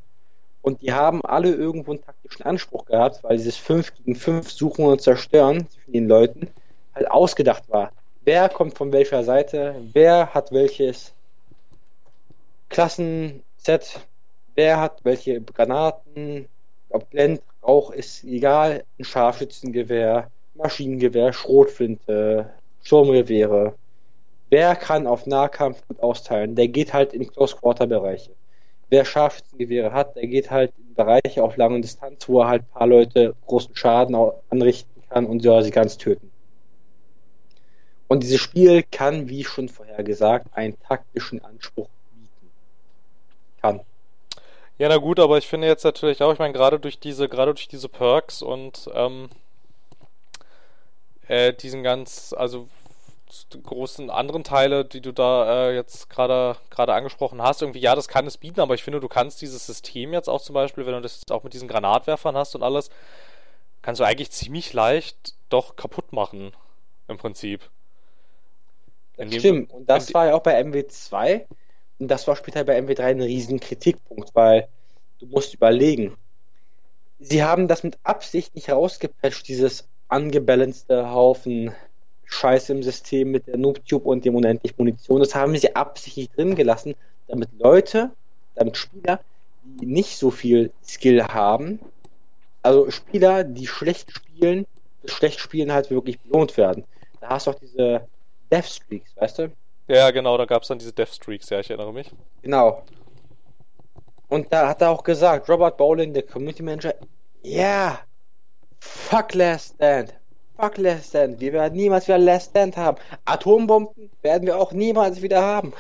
Und die haben alle irgendwo einen taktischen Anspruch gehabt, weil dieses 5 gegen 5 Suchen und Zerstören zwischen den Leuten halt ausgedacht war. Wer kommt von welcher Seite, wer hat welches Klassenset, wer hat welche Granaten, ob Blend, Rauch ist egal, ein Scharfschützengewehr, Maschinengewehr, Schrotflinte, Sturmgewehre. Wer kann auf Nahkampf gut austeilen? Der geht halt in Close-Quarter-Bereiche. Wer Scharfschützengewehre hat, der geht halt in Bereiche auf lange Distanz, wo er halt ein paar Leute großen Schaden anrichten kann und soll sie ganz töten. Und dieses Spiel kann, wie schon vorher gesagt, einen taktischen Anspruch bieten. Kann. Ja, na gut, aber ich finde jetzt natürlich auch, ich meine, gerade durch diese, gerade durch diese Perks und ähm, äh, diesen ganz, also großen anderen Teile, die du da äh, jetzt gerade gerade angesprochen hast, irgendwie, ja, das kann es bieten, aber ich finde, du kannst dieses System jetzt auch zum Beispiel, wenn du das auch mit diesen Granatwerfern hast und alles, kannst du eigentlich ziemlich leicht doch kaputt machen, im Prinzip. Das stimmt. Und das war ja auch bei MW2 und das war später bei MW3 ein riesen Kritikpunkt, weil du musst überlegen. Sie haben das mit Absicht nicht rausgepatcht, dieses angebalancete Haufen Scheiße im System mit der Noobtube und dem unendlich Munition. Das haben sie absichtlich drin gelassen, damit Leute, damit Spieler, die nicht so viel Skill haben, also Spieler, die schlecht spielen, das schlecht spielen halt wirklich belohnt werden. Da hast du auch diese Death Streaks, weißt du? Ja, genau, da gab es dann diese Death Streaks, ja, ich erinnere mich. Genau. Und da hat er auch gesagt, Robert Bowling, der Community Manager, ja, fuck Last Stand. Fuck Last Stand. Wir werden niemals wieder Last Stand haben. Atombomben werden wir auch niemals wieder haben.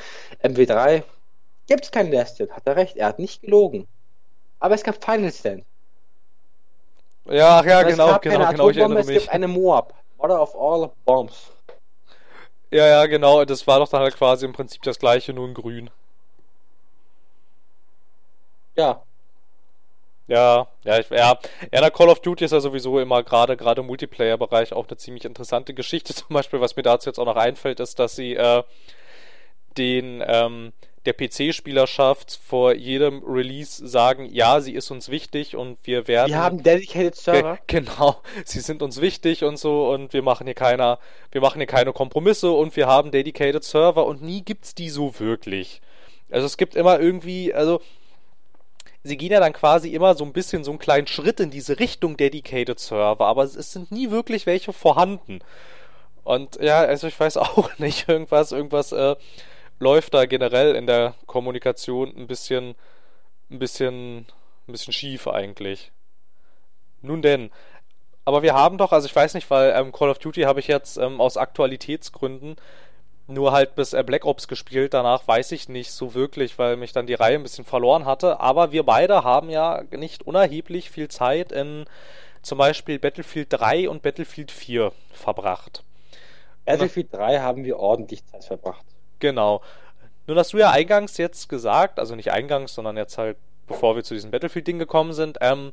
MW3 gibt es kein Last Stand. Hat er recht, er hat nicht gelogen. Aber es gab Final Stand. Ja, ja, Aber genau, es genau, genau, ich erinnere es mich. gibt eine Moab. Mother of all bombs. Ja, ja, genau, das war doch dann halt quasi im Prinzip das gleiche, nur in grün. Ja, Ja, ja, ich, ja, ja, na, Call of Duty ist ja sowieso immer gerade, gerade im Multiplayer-Bereich auch eine ziemlich interessante Geschichte. Zum Beispiel, was mir dazu jetzt auch noch einfällt, ist, dass sie äh, den ähm, der PC-Spielerschaft vor jedem Release sagen, ja, sie ist uns wichtig und wir werden. wir haben dedicated Server. Ge genau, sie sind uns wichtig und so und wir machen hier keiner, wir machen hier keine Kompromisse und wir haben dedicated Server und nie gibt's die so wirklich. Also es gibt immer irgendwie, also sie gehen ja dann quasi immer so ein bisschen so einen kleinen Schritt in diese Richtung dedicated Server, aber es, es sind nie wirklich welche vorhanden. Und ja, also ich weiß auch nicht, irgendwas, irgendwas äh, läuft da generell in der Kommunikation ein bisschen, ein bisschen, ein bisschen schief eigentlich. Nun denn. Aber wir haben doch, also ich weiß nicht, weil ähm, Call of Duty habe ich jetzt ähm, aus Aktualitätsgründen nur halt bis äh, Black Ops gespielt. Danach weiß ich nicht so wirklich, weil mich dann die Reihe ein bisschen verloren hatte. Aber wir beide haben ja nicht unerheblich viel Zeit in zum Beispiel Battlefield 3 und Battlefield 4 verbracht. Battlefield 3 haben wir ordentlich Zeit verbracht. Genau. Nun hast du ja eingangs jetzt gesagt, also nicht eingangs, sondern jetzt halt, bevor wir zu diesem Battlefield-Ding gekommen sind, ähm,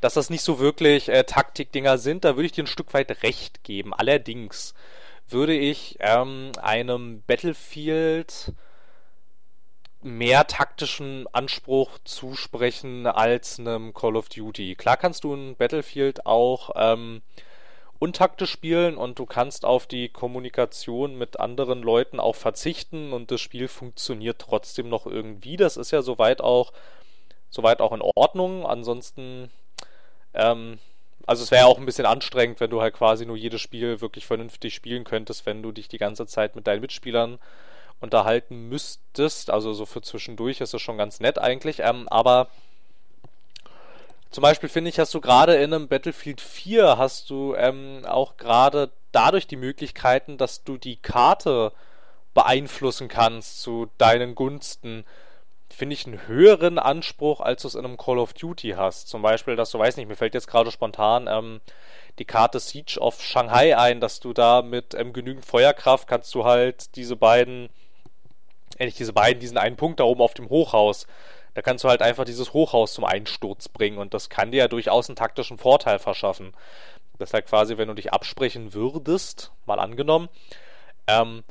dass das nicht so wirklich äh, Taktikdinger sind, da würde ich dir ein Stück weit recht geben. Allerdings würde ich ähm, einem Battlefield mehr taktischen Anspruch zusprechen als einem Call of Duty. Klar kannst du ein Battlefield auch ähm, untaktisch spielen und du kannst auf die Kommunikation mit anderen Leuten auch verzichten und das Spiel funktioniert trotzdem noch irgendwie. Das ist ja soweit auch soweit auch in Ordnung. Ansonsten ähm, also es wäre auch ein bisschen anstrengend, wenn du halt quasi nur jedes Spiel wirklich vernünftig spielen könntest, wenn du dich die ganze Zeit mit deinen Mitspielern unterhalten müsstest. Also so für zwischendurch ist es schon ganz nett eigentlich. Ähm, aber zum Beispiel finde ich, hast du gerade in einem Battlefield 4 hast du ähm, auch gerade dadurch die Möglichkeiten, dass du die Karte beeinflussen kannst zu deinen Gunsten. Finde ich einen höheren Anspruch, als du es in einem Call of Duty hast. Zum Beispiel, dass du, weiß nicht, mir fällt jetzt gerade spontan ähm, die Karte Siege of Shanghai ein, dass du da mit ähm, genügend Feuerkraft kannst du halt diese beiden, äh, nicht diese beiden, diesen einen Punkt da oben auf dem Hochhaus, da kannst du halt einfach dieses Hochhaus zum Einsturz bringen und das kann dir ja durchaus einen taktischen Vorteil verschaffen. Das halt quasi, wenn du dich absprechen würdest, mal angenommen, ähm,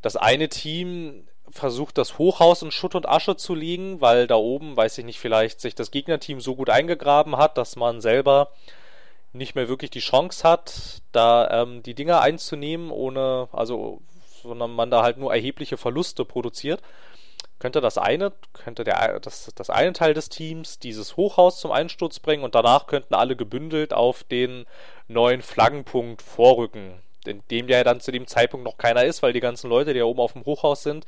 das eine Team versucht, das Hochhaus in Schutt und Asche zu legen, weil da oben, weiß ich nicht, vielleicht sich das Gegnerteam so gut eingegraben hat, dass man selber nicht mehr wirklich die Chance hat, da ähm, die Dinger einzunehmen, ohne, also, sondern man da halt nur erhebliche Verluste produziert könnte das eine, könnte der, das, das eine Teil des Teams dieses Hochhaus zum Einsturz bringen und danach könnten alle gebündelt auf den neuen Flaggenpunkt vorrücken, in dem ja dann zu dem Zeitpunkt noch keiner ist, weil die ganzen Leute, die da oben auf dem Hochhaus sind,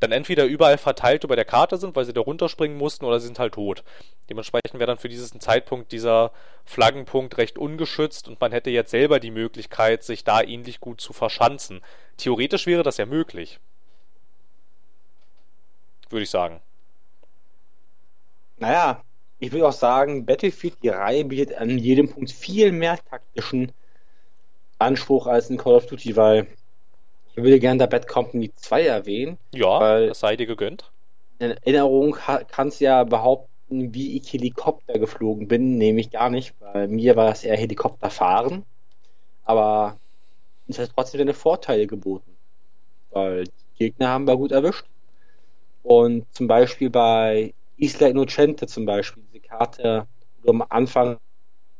dann entweder überall verteilt über der Karte sind, weil sie da runterspringen mussten, oder sie sind halt tot. Dementsprechend wäre dann für diesen Zeitpunkt dieser Flaggenpunkt recht ungeschützt und man hätte jetzt selber die Möglichkeit, sich da ähnlich gut zu verschanzen. Theoretisch wäre das ja möglich würde ich sagen. Naja, ich würde auch sagen, Battlefield, die Reihe bietet an jedem Punkt viel mehr taktischen Anspruch als in Call of Duty, weil ich würde gerne der Bad Company 2 erwähnen. Ja, weil das sei dir gegönnt. In Erinnerung kannst du ja behaupten, wie ich Helikopter geflogen bin, nämlich gar nicht. Bei mir war es eher Helikopterfahren, aber es hat trotzdem seine Vorteile geboten, weil die Gegner haben wir gut erwischt. Und zum Beispiel bei Isla Innocente zum Beispiel, diese Karte, wo du am Anfang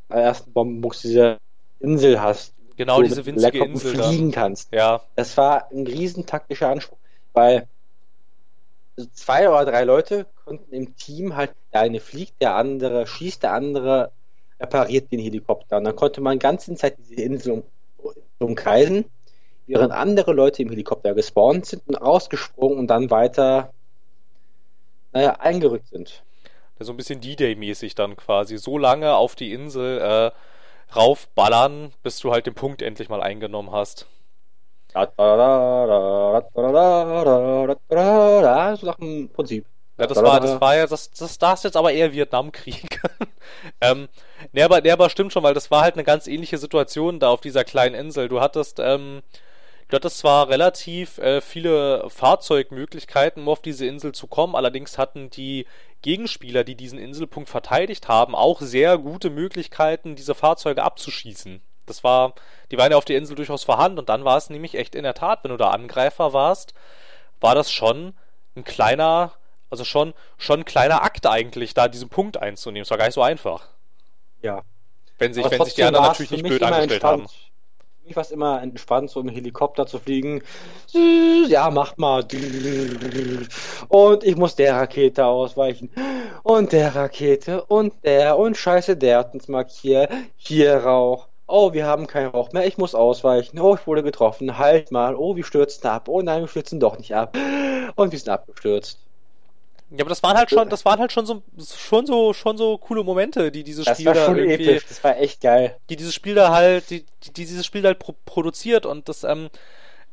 der ersten Bombenbox diese Insel hast. Genau, wo diese winzige Black Insel fliegen da. kannst. Ja, Das war ein riesen taktischer Anspruch, weil zwei oder drei Leute konnten im Team halt, der eine fliegt, der andere schießt, der andere repariert den Helikopter. Und dann konnte man ganz in Zeit diese Insel um, umkreisen, während andere Leute im Helikopter gespawnt sind und rausgesprungen und dann weiter naja, eingerückt sind. So ein bisschen D-Day-mäßig dann quasi. So lange auf die Insel äh, raufballern, bis du halt den Punkt endlich mal eingenommen hast. So nach dem Prinzip. Ja, das war, das war ja, das, das, das ist jetzt aber eher Vietnamkrieg. ähm, ne, aber, ne, aber stimmt schon, weil das war halt eine ganz ähnliche Situation da auf dieser kleinen Insel. Du hattest, ähm, du hattest zwar relativ äh, viele Fahrzeugmöglichkeiten, um auf diese Insel zu kommen, allerdings hatten die Gegenspieler, die diesen Inselpunkt verteidigt haben, auch sehr gute Möglichkeiten, diese Fahrzeuge abzuschießen. Das war, die waren ja auf der Insel durchaus vorhanden und dann war es nämlich echt in der Tat, wenn du da Angreifer warst, war das schon ein kleiner also schon, schon ein kleiner Akt eigentlich, da diesen Punkt einzunehmen. Es war gar nicht so einfach. Ja. Wenn sich, wenn sich die anderen natürlich nicht blöd angestellt haben. Mich war es immer entspannt, so im Helikopter zu fliegen. Ja, mach mal. Und ich muss der Rakete ausweichen. Und der Rakete. Und der. Und scheiße, der hat uns markiert. Hier Rauch. Oh, wir haben keinen Rauch mehr. Ich muss ausweichen. Oh, ich wurde getroffen. Halt mal. Oh, wir stürzen ab. Oh nein, wir stürzen doch nicht ab. Und wir sind abgestürzt. Ja, aber das waren halt schon, das waren halt schon so, schon so, schon so coole Momente, die dieses das Spiel war schon irgendwie, episch. Das war echt geil. die dieses Spiel da halt, die, die dieses Spiel halt pro produziert und das, ähm,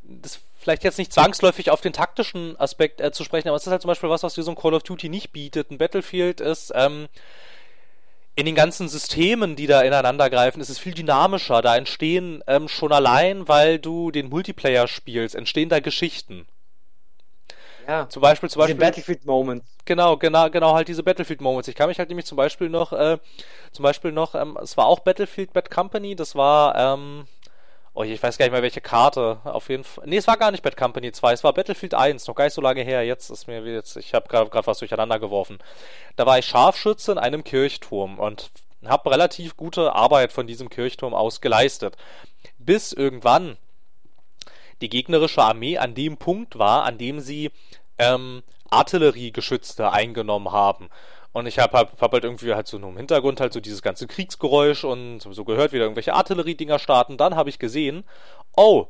das vielleicht jetzt nicht zwangsläufig auf den taktischen Aspekt äh, zu sprechen, aber es ist halt zum Beispiel was, was dir so ein Call of Duty nicht bietet. Ein Battlefield ist, ähm, in den ganzen Systemen, die da ineinander greifen, ist es viel dynamischer. Da entstehen ähm, schon allein, weil du den Multiplayer spielst, entstehen da Geschichten. Ja. Zum Beispiel, zum Beispiel. Battlefield Moments. Genau, genau, genau, halt diese Battlefield Moments. Ich kann mich halt nämlich zum Beispiel noch, äh, zum Beispiel noch, ähm, es war auch Battlefield Bad Company, das war, ähm, oh, ich weiß gar nicht mehr welche Karte, auf jeden Fall. Nee, es war gar nicht Bad Company 2, es war Battlefield 1, noch gar nicht so lange her. Jetzt ist mir jetzt, ich habe gerade was durcheinander geworfen. Da war ich Scharfschütze in einem Kirchturm und habe relativ gute Arbeit von diesem Kirchturm aus geleistet. Bis irgendwann die gegnerische Armee an dem Punkt war, an dem sie ähm, Artilleriegeschütze eingenommen haben. Und ich habe hab, hab halt irgendwie halt so nur im Hintergrund halt so dieses ganze Kriegsgeräusch und so gehört, wie da irgendwelche Artilleriedinger starten. Dann habe ich gesehen, oh,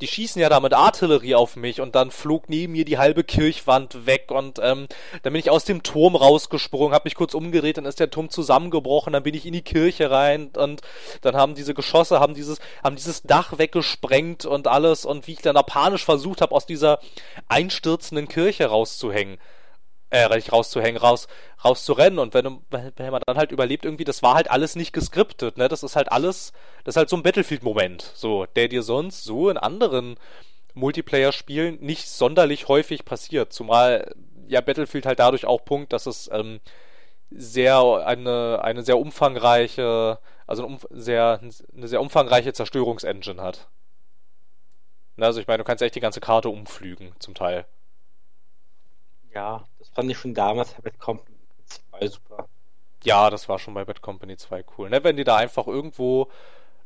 die schießen ja da mit Artillerie auf mich und dann flog neben mir die halbe Kirchwand weg und ähm, dann bin ich aus dem Turm rausgesprungen, habe mich kurz umgedreht, dann ist der Turm zusammengebrochen, dann bin ich in die Kirche rein und dann haben diese Geschosse haben dieses haben dieses Dach weggesprengt und alles und wie ich dann da panisch versucht habe aus dieser einstürzenden Kirche rauszuhängen äh, rauszuhängen, raus, rauszurennen. Und wenn, wenn man dann halt überlebt, irgendwie, das war halt alles nicht geskriptet, ne? Das ist halt alles, das ist halt so ein Battlefield-Moment, so, der dir sonst so in anderen Multiplayer-Spielen nicht sonderlich häufig passiert. Zumal ja Battlefield halt dadurch auch Punkt, dass es ähm, sehr eine, eine sehr umfangreiche, also ein, sehr, eine sehr umfangreiche Zerstörungsengine hat. Ne, also ich meine, du kannst echt die ganze Karte umflügen, zum Teil. Ja, fand ich schon damals bei Bad Company 2 super. Ja, das war schon bei Bad Company 2 cool. Ne? Wenn die da einfach irgendwo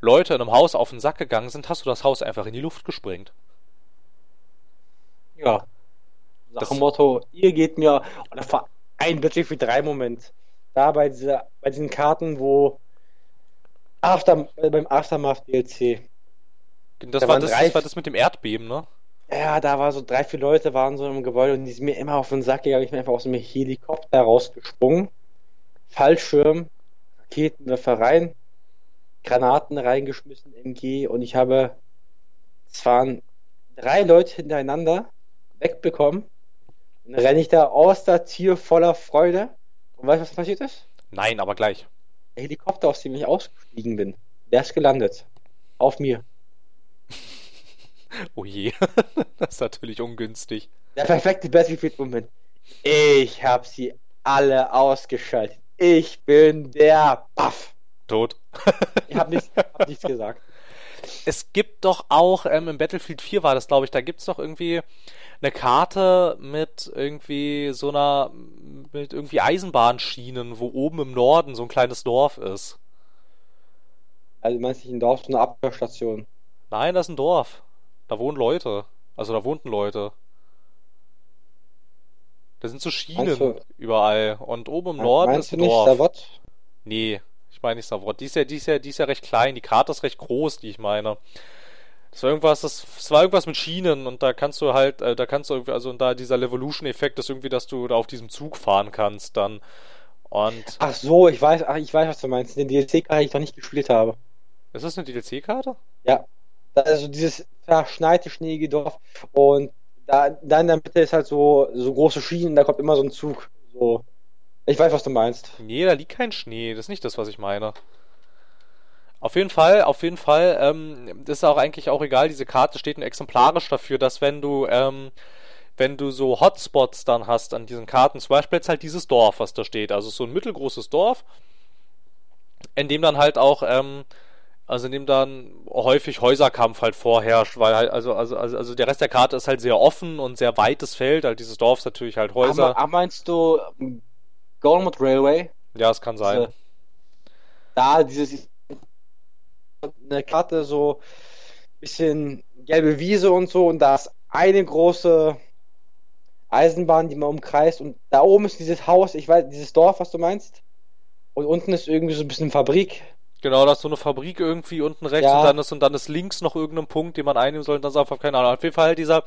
Leute in einem Haus auf den Sack gegangen sind, hast du das Haus einfach in die Luft gesprengt. Ja. Nach dem Motto, ihr geht mir, und das war ein Battlefield 3 Moment. Da bei, dieser, bei diesen Karten, wo After, beim Aftermath DLC. Das, Da war das, drei- das war das mit dem Erdbeben, ne? Ja, da war so drei, vier Leute waren so im Gebäude und die sind mir immer auf den Sack gegangen. Ich bin einfach aus dem Helikopter rausgesprungen. Fallschirm, Raketenwerfer rein, Granaten reingeschmissen, MG und ich habe, es waren drei Leute hintereinander wegbekommen. Dann renne ich da aus der Tür voller Freude. Und weißt du, was passiert ist? Nein, aber gleich. Der Helikopter, aus dem ich ausgestiegen bin, der ist gelandet. Auf mir. Oh je. das ist natürlich ungünstig. Der perfekte Battlefield-Moment. Ich habe sie alle ausgeschaltet. Ich bin der Buff. Tot. Ich habe nichts, hab nichts gesagt. Es gibt doch auch, ähm, im Battlefield 4 war das, glaube ich, da gibt's doch irgendwie eine Karte mit irgendwie so einer, mit irgendwie Eisenbahnschienen, wo oben im Norden so ein kleines Dorf ist. Also meinst du nicht ein Dorf, so eine Abhörstation? Nein, das ist ein Dorf. Da wohnen Leute. Also da wohnten Leute. Da sind so Schienen du- überall. Und oben im Norden meinst ist du ein nicht Dorf. Savot? Nee, ich meine nicht Savot. Die ist ja, die ist ja, die ist ja recht klein. Die Karte ist recht groß, die ich meine. Das war irgendwas, das, das war irgendwas mit Schienen und da kannst du halt, äh, da kannst du irgendwie, also und da dieser Levolution-Effekt ist irgendwie, dass du da auf diesem Zug fahren kannst dann. Und. Ach so, ich weiß, ach, ich weiß, was du meinst. Den DLC-Karte, ich noch nicht gespielt habe. Ist das eine DLC-Karte? Ja. Also dieses verschneite, schneeige Dorf und da, da in der Mitte ist halt so, so große Schienen, da kommt immer so ein Zug. So. Ich weiß, was du meinst. Nee, da liegt kein Schnee. Das ist nicht das, was ich meine. Auf jeden Fall, auf jeden Fall, ähm, das ist auch eigentlich auch egal, diese Karte steht exemplarisch dafür, dass wenn du, ähm, wenn du so Hotspots dann hast an diesen Karten, zum Beispiel jetzt halt dieses Dorf, was da steht, also so ein mittelgroßes Dorf, in dem dann halt auch, ähm, also in dem dann häufig Häuserkampf halt vorherrscht, weil halt, also, also, also, also der Rest der Karte ist halt sehr offen und sehr weites Feld, halt dieses Dorf ist natürlich halt Häuser. Aber, meinst du Golmut Railway? Ja, es kann sein. Da dieses eine Karte so bisschen gelbe Wiese und so und da ist eine große Eisenbahn, die man umkreist und da oben ist dieses Haus, ich weiß, dieses Dorf, was du meinst. Und unten ist irgendwie so ein bisschen Fabrik. Genau, da ist so eine Fabrik irgendwie unten rechts ja. und dann ist und dann ist links noch irgendein Punkt, den man einnehmen soll und dann ist einfach keine Ahnung. Auf jeden Fall halt dieser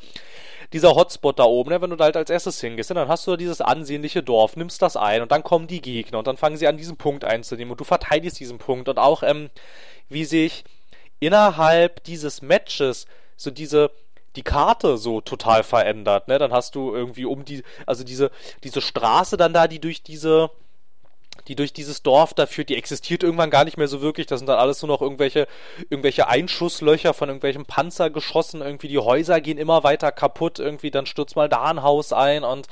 dieser Hotspot da oben, ne, wenn du da halt als erstes hingehst, ne, dann hast du dieses ansehnliche Dorf, nimmst das ein und dann kommen die Gegner und dann fangen sie an, diesen Punkt einzunehmen und du verteidigst diesen Punkt und auch, ähm, wie sich innerhalb dieses Matches so diese die Karte so total verändert, ne? Dann hast du irgendwie um die, also diese, diese Straße dann da, die durch diese, die durch dieses Dorf da führt, die existiert irgendwann gar nicht mehr so wirklich. Das sind dann alles nur noch irgendwelche, irgendwelche Einschusslöcher von irgendwelchen Panzergeschossen. Irgendwie die Häuser gehen immer weiter kaputt. Irgendwie dann stürzt mal da ein Haus ein und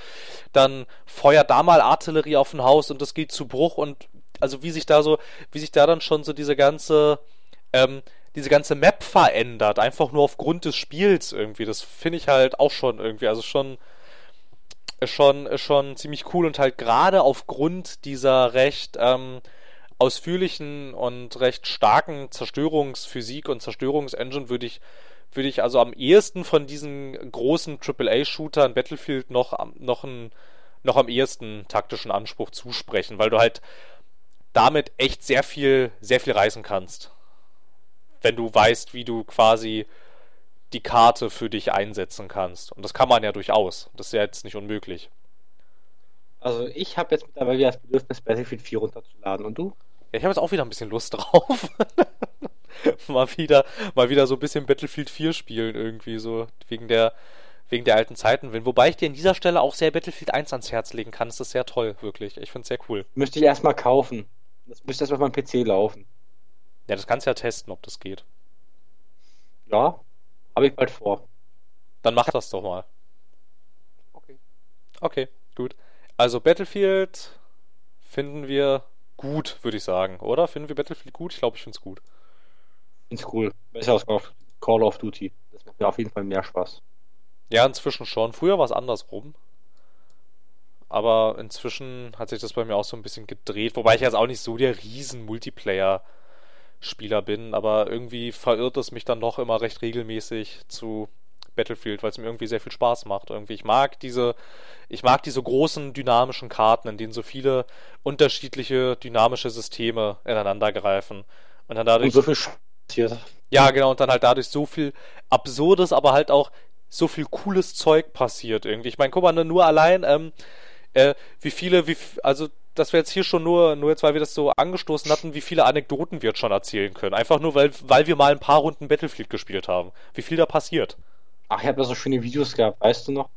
dann feuert da mal Artillerie auf ein Haus und das geht zu Bruch und also wie sich da so, wie sich da dann schon so diese ganze, ähm, diese ganze Map verändert, einfach nur aufgrund des Spiels irgendwie. Das finde ich halt auch schon irgendwie, also schon, schon, schon ziemlich cool und halt gerade aufgrund dieser recht ähm, ausführlichen und recht starken Zerstörungsphysik und Zerstörungsengine würde ich würde ich also am ehesten von diesen großen AAA-Shootern Battlefield noch, noch, ein, noch am ehesten taktischen Anspruch zusprechen, weil du halt damit echt sehr viel, sehr viel reißen kannst. Wenn du weißt, wie du quasi die Karte für dich einsetzen kannst. Und das kann man ja durchaus. Das ist ja jetzt nicht unmöglich. Also ich habe jetzt mittlerweile das Bedürfnis, Battlefield 4 runterzuladen. Und du? Ja, ich habe jetzt auch wieder ein bisschen Lust drauf. mal wieder, mal wieder so ein bisschen Battlefield 4 spielen irgendwie so wegen der wegen der alten Zeiten. Wobei ich dir an dieser Stelle auch sehr Battlefield 1 ans Herz legen kann. Das ist sehr toll, wirklich. Ich finde es sehr cool. Müsste ich erstmal kaufen. Das müsste erstmal auf meinem PC laufen. Ja, das kannst du ja testen, ob das geht. Ja, habe ich bald vor. Dann mach das doch mal. Okay. Okay, gut. Also Battlefield finden wir gut, würde ich sagen, oder? Finden wir Battlefield gut? Ich glaube, ich finde es gut. Find's cool. Besser als Call of Duty. Das macht mir auf jeden Fall mehr Spaß. Ja, inzwischen schon. Früher war es andersrum. Aber inzwischen hat sich das bei mir auch so ein bisschen gedreht. Wobei ich jetzt auch nicht so der riesen Multiplayer Spieler bin, aber irgendwie verirrt es mich dann doch immer recht regelmäßig zu Battlefield, weil es mir irgendwie sehr viel Spaß macht. Irgendwie ich mag diese ich mag diese großen dynamischen Karten, in denen so viele unterschiedliche dynamische Systeme ineinander greifen und dann dadurch und so viel passiert. Ja, genau, und dann halt dadurch so viel absurdes, aber halt auch so viel cooles Zeug passiert irgendwie. Ich meine, guck mal, nur allein ähm, äh, wie viele wie also dass wir jetzt hier schon nur, nur jetzt, weil wir das so angestoßen hatten, wie viele Anekdoten wir jetzt schon erzählen können. Einfach nur, weil, weil wir mal ein paar Runden Battlefield gespielt haben. Wie viel da passiert. Ach, ich habe da so schöne Videos gehabt, weißt du noch?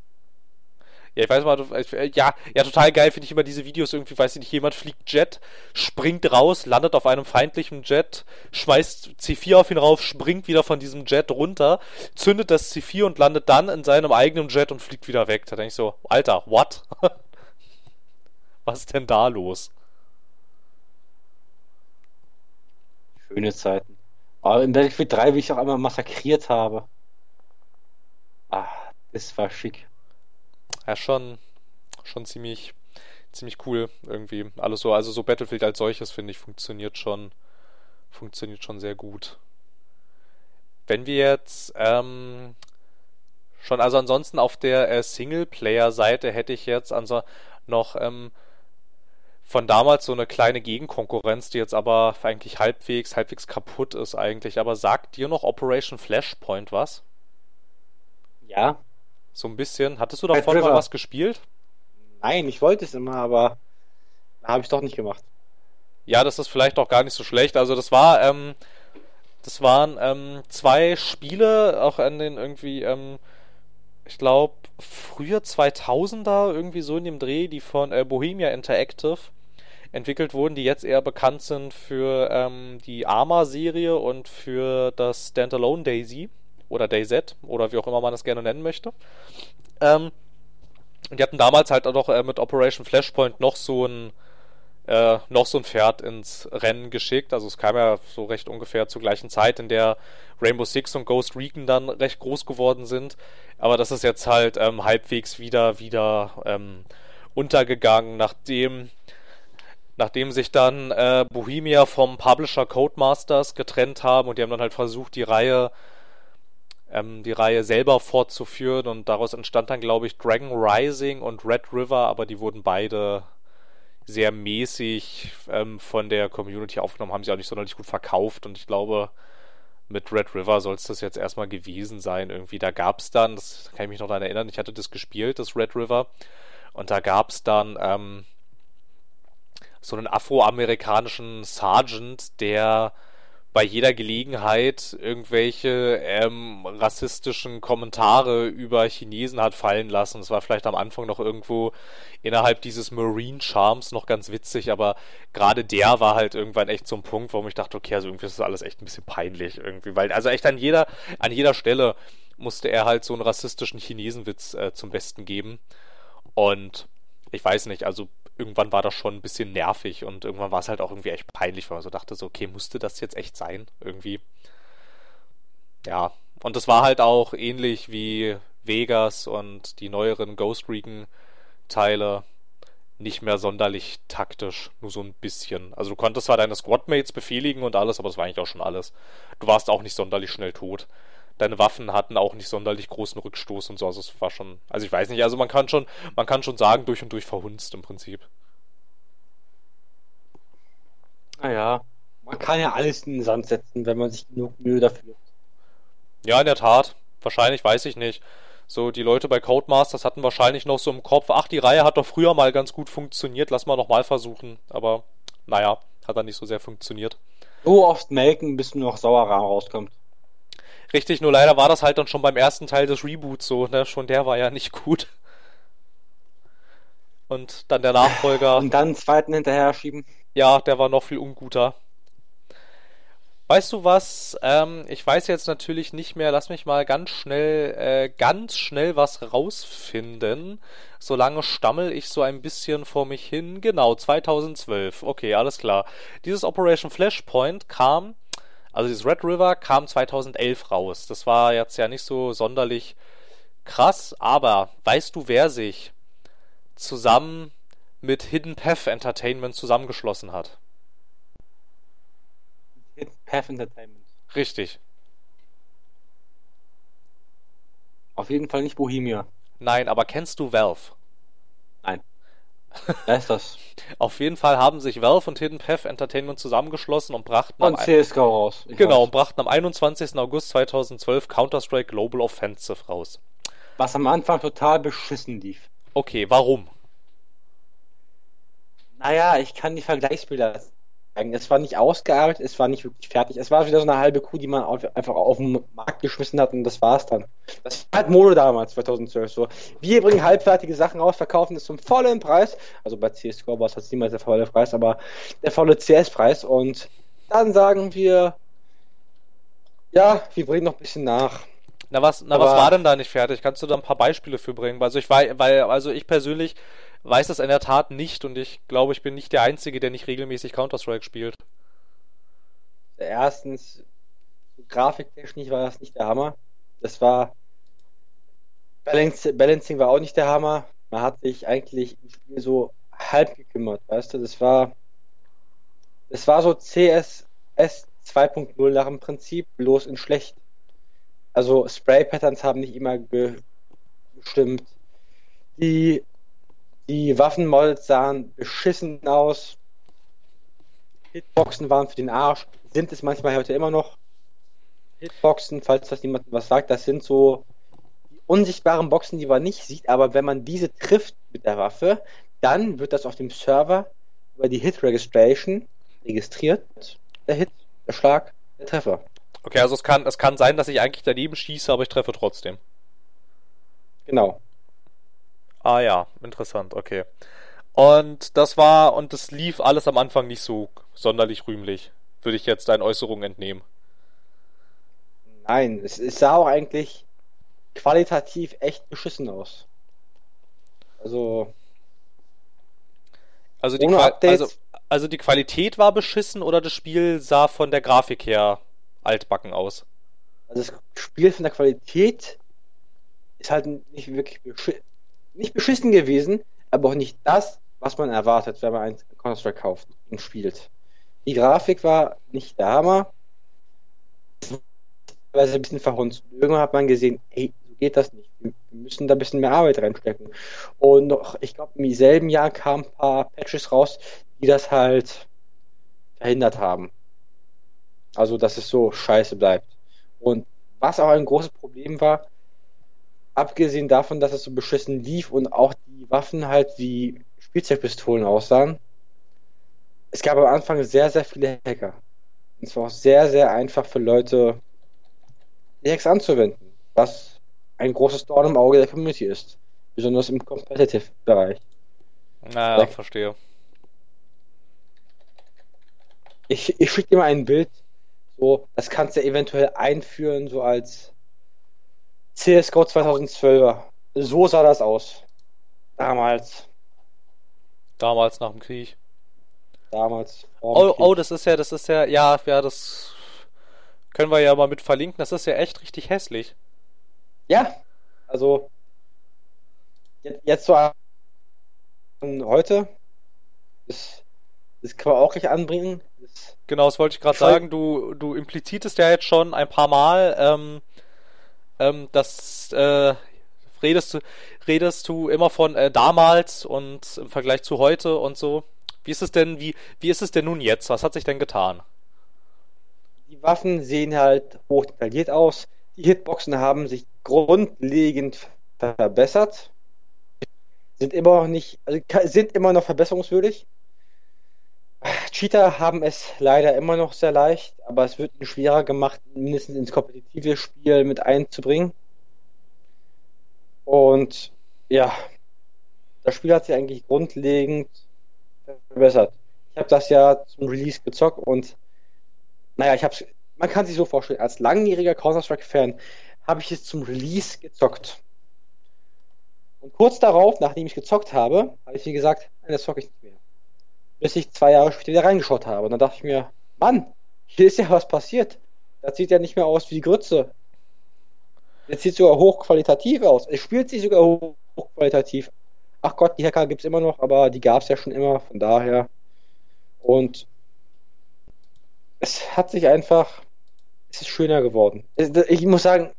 Ja, ich weiß mal, ja, ja, total geil finde ich immer diese Videos irgendwie, weiß ich nicht, jemand fliegt Jet, springt raus, landet auf einem feindlichen Jet, schmeißt C4 auf ihn rauf, springt wieder von diesem Jet runter, zündet das C4 und landet dann in seinem eigenen Jet und fliegt wieder weg. Da denke ich so, Alter, what? Was ist denn da los? Schöne Zeiten. Aber in Battlefield 3, wie ich auch einmal massakriert habe. Ah, das war schick. Ja, schon, schon ziemlich, ziemlich cool irgendwie. Alles so, also so Battlefield als solches finde ich funktioniert schon, funktioniert schon sehr gut. Wenn wir jetzt ähm, schon, also ansonsten auf der äh, Singleplayer-Seite hätte ich jetzt also noch ähm, von damals so eine kleine Gegenkonkurrenz, die jetzt aber eigentlich halbwegs, halbwegs kaputt ist eigentlich. Aber sagt dir noch Operation Flashpoint was? Ja. So ein bisschen. Hattest du davon mal was gespielt? Nein, ich wollte es immer, aber habe ich doch nicht gemacht. Ja, das ist vielleicht auch gar nicht so schlecht. Also das war, ähm, das waren ähm, zwei Spiele, auch an den irgendwie, ähm, ich glaube, früher 2000er, irgendwie so in dem Dreh, die von äh, Bohemia Interactive entwickelt wurden, die jetzt eher bekannt sind für ähm, die Arma-Serie und für das Standalone Daisy oder DayZ oder wie auch immer man das gerne nennen möchte. Ähm, die hatten damals halt auch äh, mit Operation Flashpoint noch so ein äh, noch so ein Pferd ins Rennen geschickt. Also es kam ja so recht ungefähr zur gleichen Zeit, in der Rainbow Six und Ghost Recon dann recht groß geworden sind. Aber das ist jetzt halt ähm, halbwegs wieder wieder ähm, untergegangen, nachdem nachdem sich dann äh, Bohemia vom Publisher Codemasters getrennt haben und die haben dann halt versucht, die Reihe ähm, die Reihe selber fortzuführen und daraus entstand dann, glaube ich, Dragon Rising und Red River, aber die wurden beide sehr mäßig ähm, von der Community aufgenommen, haben sie auch nicht sonderlich gut verkauft und ich glaube, mit Red River soll es das jetzt erstmal gewesen sein. Irgendwie, da gab es dann, das kann ich mich noch daran erinnern, ich hatte das gespielt, das Red River, und da gab es dann ähm, so einen afroamerikanischen Sergeant, der bei jeder Gelegenheit irgendwelche ähm, rassistischen Kommentare über Chinesen hat fallen lassen. Das war vielleicht am Anfang noch irgendwo innerhalb dieses Marine Charms noch ganz witzig, aber gerade der war halt irgendwann echt so ein Punkt, warum ich dachte, okay, also irgendwie ist das alles echt ein bisschen peinlich irgendwie, weil also echt an jeder an jeder Stelle musste er halt so einen rassistischen Chinesenwitz äh, zum Besten geben und ich weiß nicht, also irgendwann war das schon ein bisschen nervig und irgendwann war es halt auch irgendwie echt peinlich, weil man so dachte, so, okay, musste das jetzt echt sein? Irgendwie. Ja, und das war halt auch ähnlich wie Vegas und die neueren Ghost Recon Teile nicht mehr sonderlich taktisch, nur so ein bisschen. Also du konntest zwar deine Squadmates befehligen und alles, aber das war eigentlich auch schon alles. Du warst auch nicht sonderlich schnell tot deine Waffen hatten auch nicht sonderlich großen Rückstoß und so. Also es war schon, also ich weiß nicht, also man kann schon, man kann schon sagen, durch und durch verhunzt im Prinzip. Naja, man kann ja alles in den Sand setzen, wenn man sich genug Mühe dafür. Ja, in der Tat. Wahrscheinlich, weiß ich nicht. So, die Leute bei Codemasters hatten wahrscheinlich noch so im Kopf, ach, die Reihe hat doch früher mal ganz gut funktioniert, lass mal nochmal versuchen. Aber, naja, hat dann nicht so sehr funktioniert. So oft melken, bis nur noch Sauerrahm rauskommt. Richtig, nur leider war das halt dann schon beim ersten Teil des Reboots so, ne? Schon der war ja nicht gut. Und dann der Nachfolger. Und dann einen zweiten hinterher schieben. Ja, der war noch viel unguter. Weißt du was? Ähm, ich weiß jetzt natürlich nicht mehr. Lass mich mal ganz schnell, äh, ganz schnell was rausfinden. Solange stammel ich so ein bisschen vor mich hin. Genau, 2012. Okay, alles klar. Dieses Operation Flashpoint kam also dieses Red River kam 2011 raus. Das war jetzt ja nicht so sonderlich krass, aber weißt du, wer sich zusammen mit Hidden Path Entertainment zusammengeschlossen hat? Hidden Path Entertainment. Richtig. Auf jeden Fall nicht Bohemia. Nein, aber kennst du Valve? Nein. Wer ist das? Auf jeden Fall haben sich Valve und Hidden Path Entertainment zusammengeschlossen und brachten und CSGO raus. Ich genau, weiß. und brachten am 21. August 2012 Counter-Strike Global Offensive raus. Was am Anfang total beschissen lief. Okay, warum? Naja, ich kann die Vergleichsbilder es war nicht ausgearbeitet, es war nicht wirklich fertig. Es war wieder so eine halbe Kuh, die man auf, einfach auf den Markt geschmissen hat und das war's dann. Das war halt Mode damals, 2012. So. Wir bringen halbfertige Sachen raus, verkaufen es zum vollen Preis. Also bei CSGO war es jetzt niemals der volle Preis, aber der volle CS-Preis. Und dann sagen wir, ja, wir bringen noch ein bisschen nach. Na was, na was war denn da nicht fertig? Kannst du da ein paar Beispiele für bringen? Also ich weil, weil, also ich persönlich weiß das in der Tat nicht und ich glaube, ich bin nicht der Einzige, der nicht regelmäßig Counter-Strike spielt. Erstens, grafiktechnisch war das nicht der Hammer. Das war. Balancing war auch nicht der Hammer. Man hat sich eigentlich im Spiel so halb gekümmert, weißt du? Das war. Das war so CSS 2.0 nach dem Prinzip, bloß in schlecht. Also Spray Patterns haben nicht immer gestimmt. Die Die Waffenmodels sahen beschissen aus. Hitboxen waren für den Arsch. Sind es manchmal heute immer noch. Hitboxen, falls das jemand was sagt, das sind so die unsichtbaren Boxen, die man nicht sieht, aber wenn man diese trifft mit der Waffe, dann wird das auf dem Server über die Hit Registration registriert. Der Hit, der Schlag, der Treffer. Okay, also es kann, es kann sein, dass ich eigentlich daneben schieße, aber ich treffe trotzdem. Genau. Ah ja, interessant, okay. Und das war, und das lief alles am Anfang nicht so sonderlich rühmlich, würde ich jetzt deinen Äußerungen entnehmen. Nein, es, es sah auch eigentlich qualitativ echt beschissen aus. Also. Also die, also, also die Qualität war beschissen oder das Spiel sah von der Grafik her altbacken aus? Also das Spiel von der Qualität ist halt nicht wirklich beschi nicht beschissen gewesen, aber auch nicht das, was man erwartet, wenn man ein Counter-Strike kauft und spielt. Die Grafik war nicht der Hammer, weil ein bisschen verhunzt. Irgendwann hat man gesehen, ey, so geht das nicht. Wir müssen da ein bisschen mehr Arbeit reinstecken. Und noch, ich glaube, im selben Jahr kamen ein paar Patches raus, die das halt verhindert haben. Also, dass es so scheiße bleibt. Und was auch ein großes Problem war, abgesehen davon, dass es so beschissen lief und auch die Waffen halt wie Spielzeugpistolen aussahen, es gab am Anfang sehr, sehr viele Hacker. Und es war auch sehr, sehr einfach für Leute, die Hacks anzuwenden, was ein großes Dorn im Auge der Community ist. Besonders im Competitive-Bereich. Naja, ich verstehe. Ich, ich schicke dir mal ein Bild so, das kannst du eventuell einführen, so als CSGO 2012er. So sah das aus. Damals. Damals nach dem Krieg. Damals. Oh, oh, das ist ja, das ist ja, ja, ja, das können wir ja mal mit verlinken. Das ist ja echt richtig hässlich. Ja, also jetzt, jetzt so heute, das, das kann man auch gleich anbringen. Das Genau, das wollte ich gerade sagen. Du, du implizitest ja jetzt schon ein paar Mal, ähm, ähm, dass äh, redest du, redest du immer von äh, damals und im Vergleich zu heute und so. Wie ist es denn, wie, wie ist es denn nun jetzt? Was hat sich denn getan? Die Waffen sehen halt hoch detailliert aus. Die Hitboxen haben sich grundlegend verbessert. Sind immer noch nicht, also sind immer noch verbesserungswürdig. Cheater haben es leider immer noch sehr leicht, aber es wird ihnen schwerer gemacht, mindestens ins kompetitive Spiel mit einzubringen. Und ja, das Spiel hat sich eigentlich grundlegend verbessert. Ich habe das ja zum Release gezockt und naja, ich habe man kann sich so vorstellen, als langjähriger Counter-Strike-Fan habe ich es zum Release gezockt. Und kurz darauf, nachdem ich gezockt habe, habe ich mir gesagt, nein, das zocke ich nicht mehr bis ich zwei Jahre später wieder reingeschaut habe. Und dann dachte ich mir, Mann, hier ist ja was passiert. Das sieht ja nicht mehr aus wie die Grütze. Das sieht sogar hochqualitativ aus. Es spielt sich sogar hochqualitativ. Ach Gott, die Hacker gibt es immer noch, aber die gab es ja schon immer, von daher. Und es hat sich einfach, es ist schöner geworden. Ich muss sagen,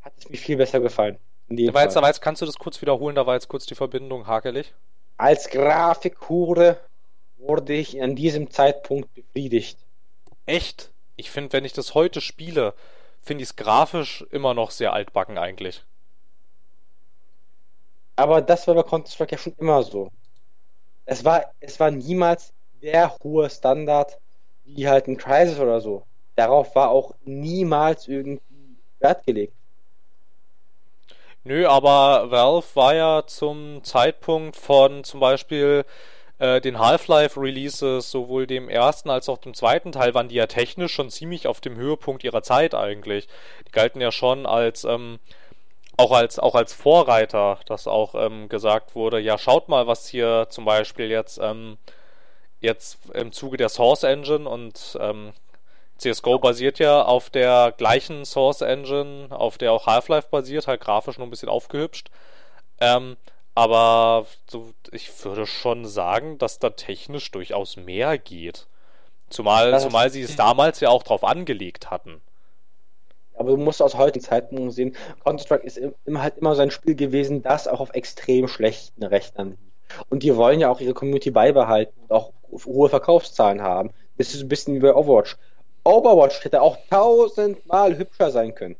hat es mir viel besser gefallen. Da war, jetzt, da war jetzt, kannst du das kurz wiederholen, da war jetzt kurz die Verbindung hakelig. Als Grafikhure wurde ich an diesem Zeitpunkt befriedigt. Echt? Ich finde, wenn ich das heute spiele, finde ich es grafisch immer noch sehr altbacken eigentlich. Aber das war bei Counter-Strike ja schon immer so. Es war, es war niemals der hohe Standard wie halt ein Crisis oder so. Darauf war auch niemals irgendwie Wert gelegt. Nö, aber Valve war ja zum Zeitpunkt von zum Beispiel äh, den Half-Life Releases, sowohl dem ersten als auch dem zweiten Teil, waren die ja technisch schon ziemlich auf dem Höhepunkt ihrer Zeit eigentlich. Die galten ja schon als ähm, auch als auch als Vorreiter, dass auch ähm, gesagt wurde, ja schaut mal, was hier zum Beispiel jetzt ähm, jetzt im Zuge der Source Engine und ähm, CSGO basiert ja auf der gleichen Source Engine, auf der auch Half-Life basiert, halt grafisch nur ein bisschen aufgehübscht. Ähm, aber so, ich würde schon sagen, dass da technisch durchaus mehr geht. Zumal, zumal sie es damals ja auch drauf angelegt hatten. Aber du musst aus heutigen Zeitpunkt sehen, Counter-Strike ist immer halt immer so ein Spiel gewesen, das auch auf extrem schlechten Rechnern lief. Und die wollen ja auch ihre Community beibehalten und auch hohe Verkaufszahlen haben. Das ist ein bisschen wie bei Overwatch. Overwatch hätte auch tausendmal hübscher sein können.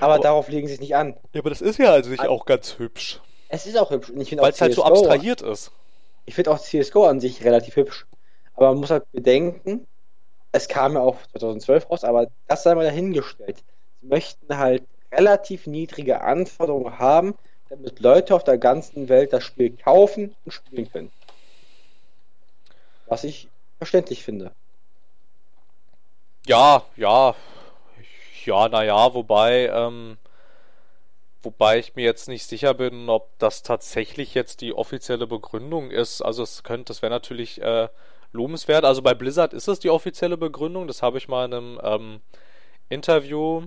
Aber oh. darauf legen sie es nicht an. Ja, aber das ist ja also nicht auch ganz hübsch. Es ist auch hübsch. Weil es halt so abstrahiert ist. Ich finde auch CSGO an sich relativ hübsch. Aber man muss halt bedenken, es kam ja auch 2012 raus, aber das sei mal dahingestellt. Sie möchten halt relativ niedrige Anforderungen haben, damit Leute auf der ganzen Welt das Spiel kaufen und spielen können. Was ich verständlich finde. Ja, ja, ja, naja, wobei, ähm, wobei ich mir jetzt nicht sicher bin, ob das tatsächlich jetzt die offizielle Begründung ist. Also es könnte, das wäre natürlich äh, lobenswert. Also bei Blizzard ist es die offizielle Begründung. Das habe ich mal in einem ähm, Interview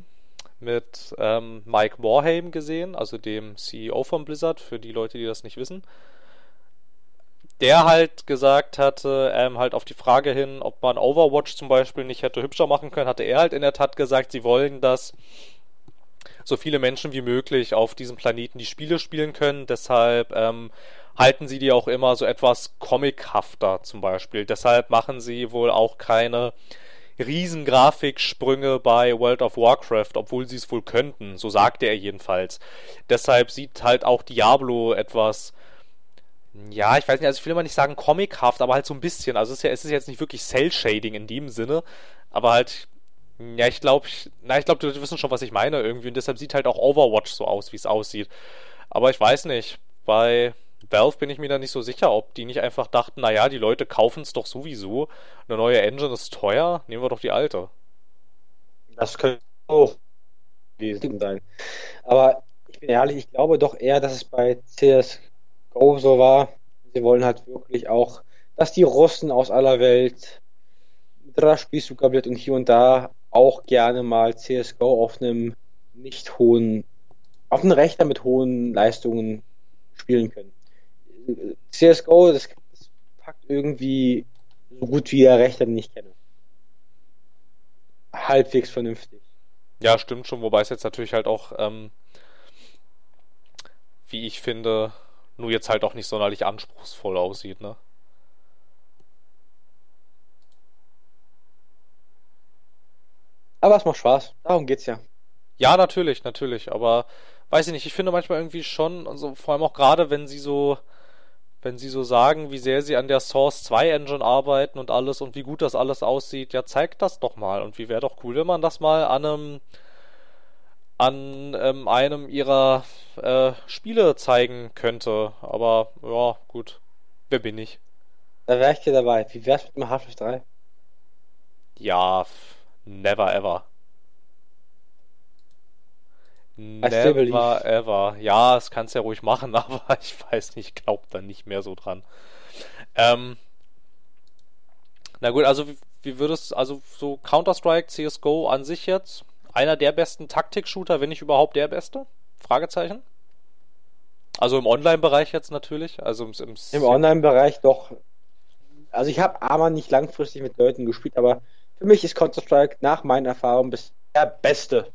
mit ähm, Mike Warham gesehen, also dem CEO von Blizzard, für die Leute, die das nicht wissen. Der halt gesagt hatte, ähm, halt auf die Frage hin, ob man Overwatch zum Beispiel nicht hätte hübscher machen können, hatte er halt in der Tat gesagt, sie wollen, dass so viele Menschen wie möglich auf diesem Planeten die Spiele spielen können. Deshalb ähm, halten sie die auch immer so etwas comichafter zum Beispiel. Deshalb machen sie wohl auch keine riesen Grafiksprünge bei World of Warcraft, obwohl sie es wohl könnten. So sagte er jedenfalls. Deshalb sieht halt auch Diablo etwas ja, ich weiß nicht, also ich will immer nicht sagen comichaft, aber halt so ein bisschen. Also es ist ja, es ist jetzt nicht wirklich Cell-Shading in dem Sinne, aber halt, ja, ich glaube, na, ich glaube, du wissen schon, was ich meine irgendwie und deshalb sieht halt auch Overwatch so aus, wie es aussieht. Aber ich weiß nicht, bei Valve bin ich mir da nicht so sicher, ob die nicht einfach dachten, naja, die Leute kaufen es doch sowieso. Eine neue Engine ist teuer, nehmen wir doch die alte. Das könnte auch gewesen sein. Aber ich bin ehrlich, ich glaube doch eher, dass es bei CSGO so war. Sie wollen halt wirklich auch, dass die Russen aus aller Welt mit Spielzucker wird und hier und da auch gerne mal CSGO auf einem nicht hohen, auf einem Rechner mit hohen Leistungen spielen können. CSGO, das, das packt irgendwie so gut wie der Rechter, den ich kenne. Halbwegs vernünftig. Ja, stimmt schon, wobei es jetzt natürlich halt auch, ähm, wie ich finde, nur jetzt halt auch nicht sonderlich anspruchsvoll aussieht, ne? Aber es macht Spaß, darum geht's ja. Ja, natürlich, natürlich, aber weiß ich nicht, ich finde manchmal irgendwie schon, also vor allem auch gerade, wenn sie so wenn sie so sagen, wie sehr sie an der Source 2 Engine arbeiten und alles und wie gut das alles aussieht, ja, zeigt das doch mal. Und wie wäre doch cool, wenn man das mal an einem an ähm, einem ihrer äh, Spiele zeigen könnte. Aber ja, gut. Wer bin ich? Da wäre ich dir dabei. Wie wär's mit dem Half-Life 3? Ja, never ever. Never ever. Ja, das kannst ja ruhig machen, aber ich weiß nicht, ich glaube da nicht mehr so dran. Ähm, na gut, also wie, wie würdest also so Counter-Strike, CSGO an sich jetzt? Einer der besten Taktik-Shooter, wenn nicht überhaupt der beste? Fragezeichen? Also im Online-Bereich jetzt natürlich. Also im, im, Im Online-Bereich doch. Also ich habe aber nicht langfristig mit Leuten gespielt, aber für mich ist Counter-Strike nach meinen Erfahrungen bis der Beste.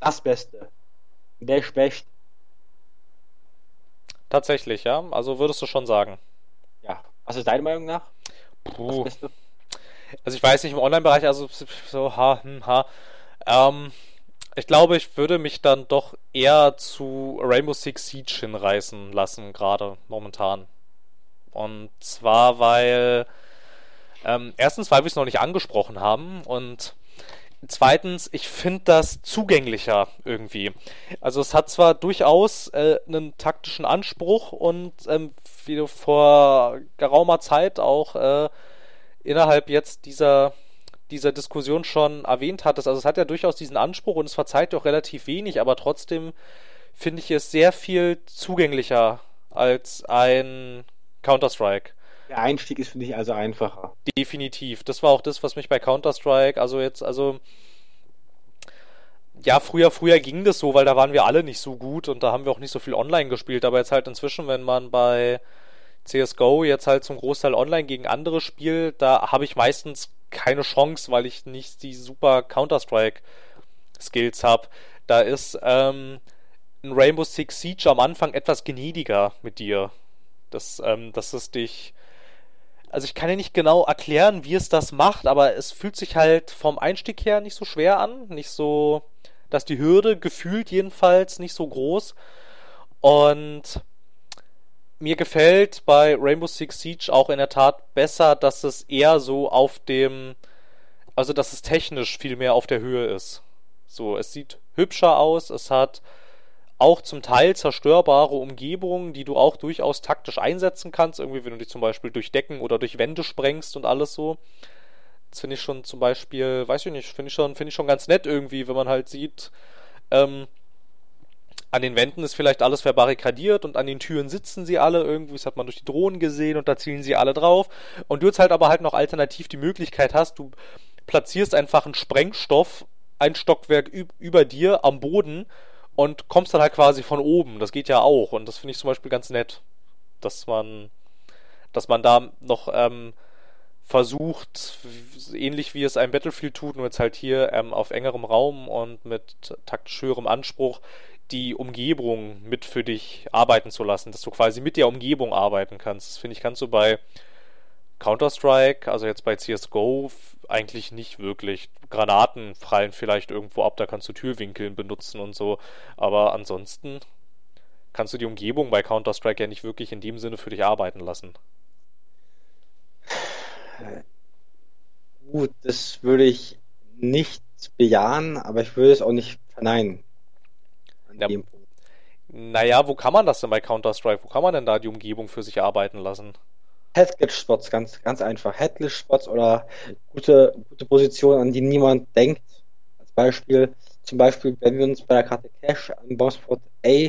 Das Beste. Der schwächt. Tatsächlich, ja. Also würdest du schon sagen. Ja. Was ist deine Meinung nach? Puh. Also ich weiß nicht im Online-Bereich, also so ha, hm, ha. Ähm, ich glaube, ich würde mich dann doch eher zu Rainbow Six Siege hinreißen lassen, gerade momentan. Und zwar, weil ähm, erstens, weil wir es noch nicht angesprochen haben und Zweitens, ich finde das zugänglicher irgendwie. Also es hat zwar durchaus äh, einen taktischen Anspruch und ähm, wie du vor geraumer Zeit auch äh, innerhalb jetzt dieser dieser Diskussion schon erwähnt hattest, also es hat ja durchaus diesen Anspruch und es verzeiht doch relativ wenig, aber trotzdem finde ich es sehr viel zugänglicher als ein Counter-Strike. Der Einstieg ist, finde ich, also einfacher. Definitiv. Das war auch das, was mich bei Counter-Strike, also jetzt, also. Ja, früher, früher ging das so, weil da waren wir alle nicht so gut und da haben wir auch nicht so viel online gespielt. Aber jetzt halt inzwischen, wenn man bei CSGO jetzt halt zum Großteil online gegen andere spielt, da habe ich meistens keine Chance, weil ich nicht die super Counter-Strike Skills habe. Da ist ähm, ein Rainbow Six Siege am Anfang etwas gnädiger mit dir. Das, ähm, dass es dich. Also ich kann ja nicht genau erklären, wie es das macht, aber es fühlt sich halt vom Einstieg her nicht so schwer an. Nicht so, dass die Hürde gefühlt jedenfalls nicht so groß. Und mir gefällt bei Rainbow Six Siege auch in der Tat besser, dass es eher so auf dem, also dass es technisch viel mehr auf der Höhe ist. So, es sieht hübscher aus, es hat auch zum Teil zerstörbare Umgebungen, die du auch durchaus taktisch einsetzen kannst. Irgendwie, wenn du dich zum Beispiel durch Decken oder durch Wände sprengst und alles so. Das finde ich schon zum Beispiel, weiß ich nicht, finde ich schon, finde ich schon ganz nett irgendwie, wenn man halt sieht, ähm, an den Wänden ist vielleicht alles verbarrikadiert und an den Türen sitzen sie alle irgendwie, das hat man durch die Drohnen gesehen und da zielen sie alle drauf. Und du jetzt halt aber halt noch alternativ die Möglichkeit hast, du platzierst einfach einen Sprengstoff ein Stockwerk über dir am Boden und kommst dann halt quasi von oben. Das geht ja auch und das finde ich zum Beispiel ganz nett, dass man, dass man da noch ähm, versucht, ähnlich wie es ein Battlefield tut, nur jetzt halt hier ähm, auf engerem Raum und mit taktisch höherem Anspruch, die Umgebung mit für dich arbeiten zu lassen, dass du quasi mit der Umgebung arbeiten kannst. Das finde ich ganz so bei Counter-Strike, also jetzt bei CSGO, eigentlich nicht wirklich. Granaten fallen vielleicht irgendwo ab, da kannst du Türwinkeln benutzen und so. Aber ansonsten kannst du die Umgebung bei Counter-Strike ja nicht wirklich in dem Sinne für dich arbeiten lassen. Gut, das würde ich nicht bejahen, aber ich würde es auch nicht verneinen. An ja, dem Punkt. Naja, wo kann man das denn bei Counter-Strike? Wo kann man denn da die Umgebung für sich arbeiten lassen? Headglitch-Spots, ganz, ganz einfach. Headglitch-Spots oder gute, gute Positionen, an die niemand denkt. Als Beispiel, zum Beispiel, wenn wir uns bei der Karte Cash an Bombspot A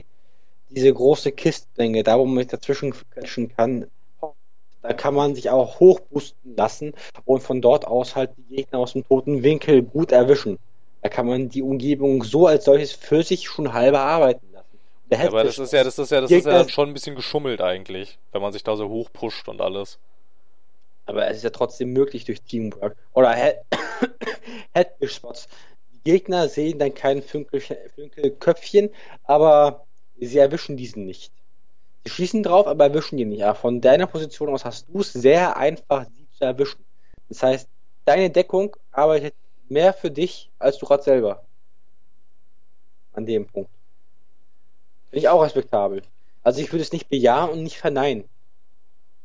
diese große Kistenlänge, da wo man sich dazwischen quetschen kann, da kann man sich auch hochboosten lassen und von dort aus halt die Gegner aus dem toten Winkel gut erwischen. Da kann man die Umgebung so als solches für sich schon halber arbeiten ja, aber das ist ja, das ist ja, das ist ja schon ein bisschen geschummelt eigentlich, wenn man sich da so hochpusht und alles. Aber es ist ja trotzdem möglich durch Teamwork. Oder Headbush-Spots. Die Gegner sehen dann kein Fünkelköpfchen, aber sie erwischen diesen nicht. Sie schießen drauf, aber erwischen die nicht. Aber von deiner Position aus hast du es sehr einfach, sie zu erwischen. Das heißt, deine Deckung arbeitet mehr für dich als du gerade selber. An dem Punkt. Finde ich auch respektabel. Also ich würde es nicht bejahen und nicht verneinen.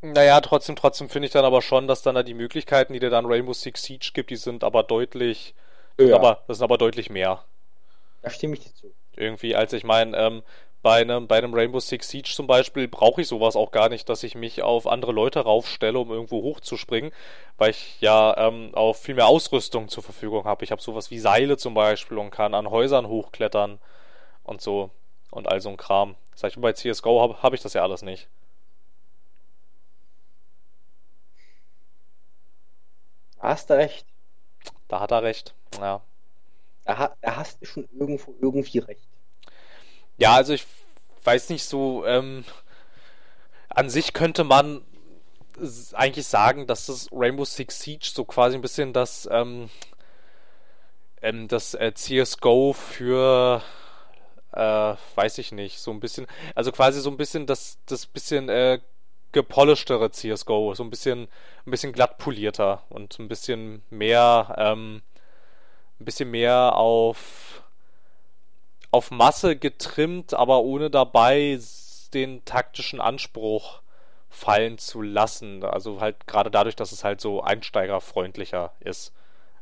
Naja, trotzdem, trotzdem finde ich dann aber schon, dass dann da die Möglichkeiten, die dir dann Rainbow Six Siege gibt, die sind aber deutlich, ja. aber, das sind aber deutlich mehr. Da stimme ich dir zu. Irgendwie, als ich meine, ähm, bei einem, bei einem Rainbow Six Siege zum Beispiel brauche ich sowas auch gar nicht, dass ich mich auf andere Leute raufstelle, um irgendwo hochzuspringen, weil ich ja ähm, auch viel mehr Ausrüstung zur Verfügung habe. Ich habe sowas wie Seile zum Beispiel und kann an Häusern hochklettern und so und all so ein Kram. Das heißt, bei CSGO habe hab ich das ja alles nicht. Hast du recht. Da hat er recht, ja. Da, da hast du schon irgendwo irgendwie recht. Ja, also ich weiß nicht so, ähm, an sich könnte man eigentlich sagen, dass das Rainbow Six Siege so quasi ein bisschen das, ähm, ähm, das äh, CSGO für äh, weiß ich nicht, so ein bisschen, also quasi so ein bisschen das, das bisschen äh, gepolischtere CSGO, so ein bisschen, ein bisschen glatt und ein bisschen mehr, ähm, ein bisschen mehr auf, auf Masse getrimmt, aber ohne dabei den taktischen Anspruch fallen zu lassen. Also halt gerade dadurch, dass es halt so einsteigerfreundlicher ist.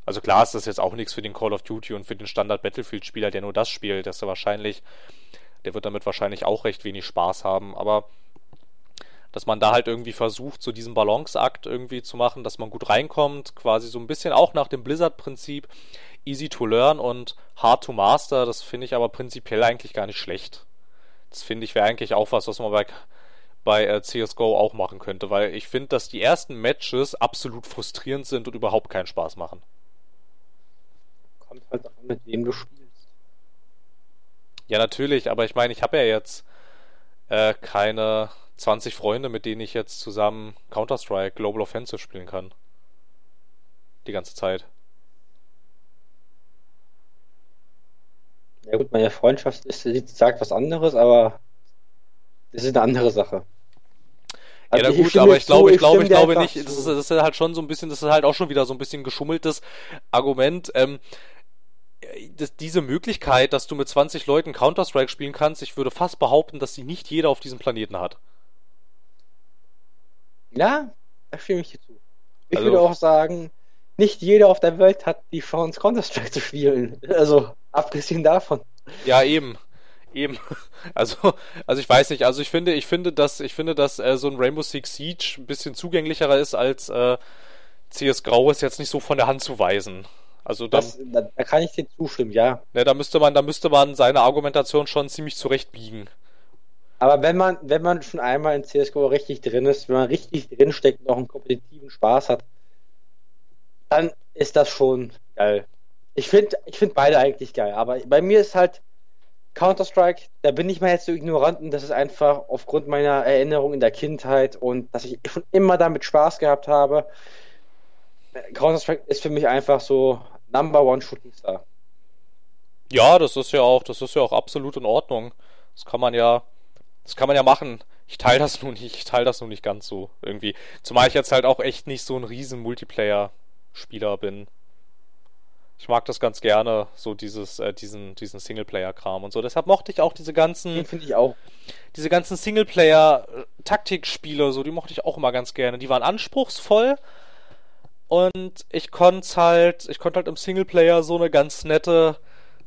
Also klar ist das jetzt auch nichts für den Call of Duty und für den Standard Battlefield-Spieler, der nur das spielt. Ist ja wahrscheinlich, der wird damit wahrscheinlich auch recht wenig Spaß haben. Aber dass man da halt irgendwie versucht, so diesen Balanceakt irgendwie zu machen, dass man gut reinkommt, quasi so ein bisschen auch nach dem Blizzard-Prinzip, easy to learn und hard to master, das finde ich aber prinzipiell eigentlich gar nicht schlecht. Das finde ich wäre eigentlich auch was, was man bei, bei äh, CSGO auch machen könnte, weil ich finde, dass die ersten Matches absolut frustrierend sind und überhaupt keinen Spaß machen kommt halt auch mit wem du spielst. Ja, natürlich, aber ich meine, ich habe ja jetzt äh, keine 20 Freunde, mit denen ich jetzt zusammen Counter-Strike Global Offensive spielen kann. Die ganze Zeit. Ja gut, meine Freundschaft ist, sie sagt was anderes, aber das ist eine andere Sache. Ja, na Also ich gut, aber ich glaube, ich glaube, ich glaube einfach nicht. Das ist, das ist halt schon so ein bisschen, das ist halt auch schon wieder so ein bisschen geschummeltes Argument. Ähm, das, diese Möglichkeit, dass du mit 20 Leuten Counter-Strike spielen kannst, ich würde fast behaupten, dass sie nicht jeder auf diesem Planeten hat. Ja, da stimme ich dir zu. Ich Also- würde auch sagen, nicht jeder auf der Welt hat die Chance, Counter-Strike zu spielen. Also, abgesehen davon. Ja, eben. Eben. Also, also ich weiß nicht, also ich finde, ich finde, dass, ich finde, dass äh, so ein Rainbow Six Siege ein bisschen zugänglicherer ist als äh, CS Grau ist jetzt nicht so von der Hand zu weisen. Also da, Das, da, da kann ich dir zustimmen, ja. ne, da müsste man, da müsste man seine Argumentation schon ziemlich zurechtbiegen. Aber wenn man, wenn man schon einmal in CSGO richtig drin ist, wenn man richtig drin steckt und auch einen kompetitiven Spaß hat, dann ist das schon geil. Ich finde ich find beide eigentlich geil, aber bei mir ist halt Counter-Strike, da bin ich mal jetzt so ignorant und das ist einfach aufgrund meiner Erinnerung in der Kindheit und dass ich schon immer damit Spaß gehabt habe. Counter-Strike ist für mich einfach so Number One Shooting Star. Ja, das ist ja auch, das ist ja auch absolut in Ordnung. Das kann man ja, das kann man ja machen. Ich teile das nun nicht, ich teile das nun nicht ganz so irgendwie. Zumal ich jetzt halt auch echt nicht so ein riesen Multiplayer-Spieler bin. Ich mag das ganz gerne, so dieses, äh, diesen, diesen Singleplayer-Kram und so. Deshalb mochte ich auch diese ganzen, finde ich auch. diese ganzen Singleplayer-Taktikspiele, so, die mochte ich auch immer ganz gerne. Die waren anspruchsvoll und ich konnte halt, ich konnte halt im Singleplayer so eine ganz nette,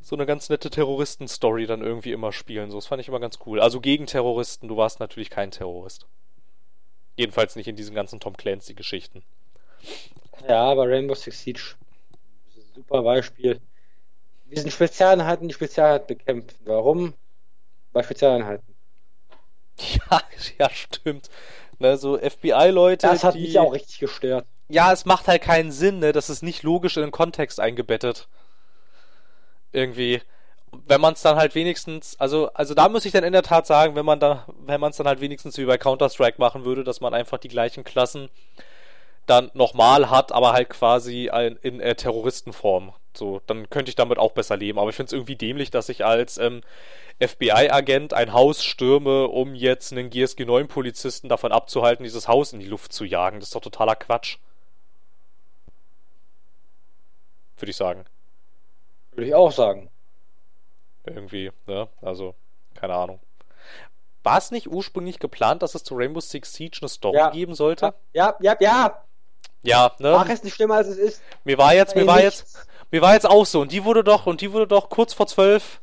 so eine ganz nette Terroristen-Story dann irgendwie immer spielen. So, das fand ich immer ganz cool. Also gegen Terroristen, du warst natürlich kein Terrorist. Jedenfalls nicht in diesen ganzen Tom Clancy-Geschichten. Ja, aber Rainbow Six Siege super Beispiel. Wir sind Spezialeinheiten, die Spezialeinheiten bekämpfen. Warum? Bei Spezialeinheiten. Ja, ja, stimmt. Ne, so FBI-Leute, Das hat die... mich auch richtig gestört. Ja, es macht halt keinen Sinn, ne? Das ist nicht logisch in den Kontext eingebettet. Irgendwie. Wenn man es dann halt wenigstens, also, also da muss ich dann in der Tat sagen, wenn man da, wenn man es dann halt wenigstens wie bei Counter-Strike machen würde, dass man einfach die gleichen Klassen dann nochmal hat, aber halt quasi ein, in äh, Terroristenform. So, dann könnte ich damit auch besser leben. Aber ich finde es irgendwie dämlich, dass ich als ähm, FBI-Agent ein Haus stürme, um jetzt einen GSG-9-Polizisten davon abzuhalten, dieses Haus in die Luft zu jagen. Das ist doch totaler Quatsch. Würde ich sagen. Würde ich auch sagen. Irgendwie, ne? Also, keine Ahnung. War es nicht ursprünglich geplant, dass es zu Rainbow Six Siege eine Story Ja. geben sollte? Ja, ja, ja. Ja, ne? Mach es nicht schlimmer, als es ist. Mir war jetzt, mir war jetzt, mir war jetzt auch so. Und die wurde doch, und die wurde doch kurz vor zwölf,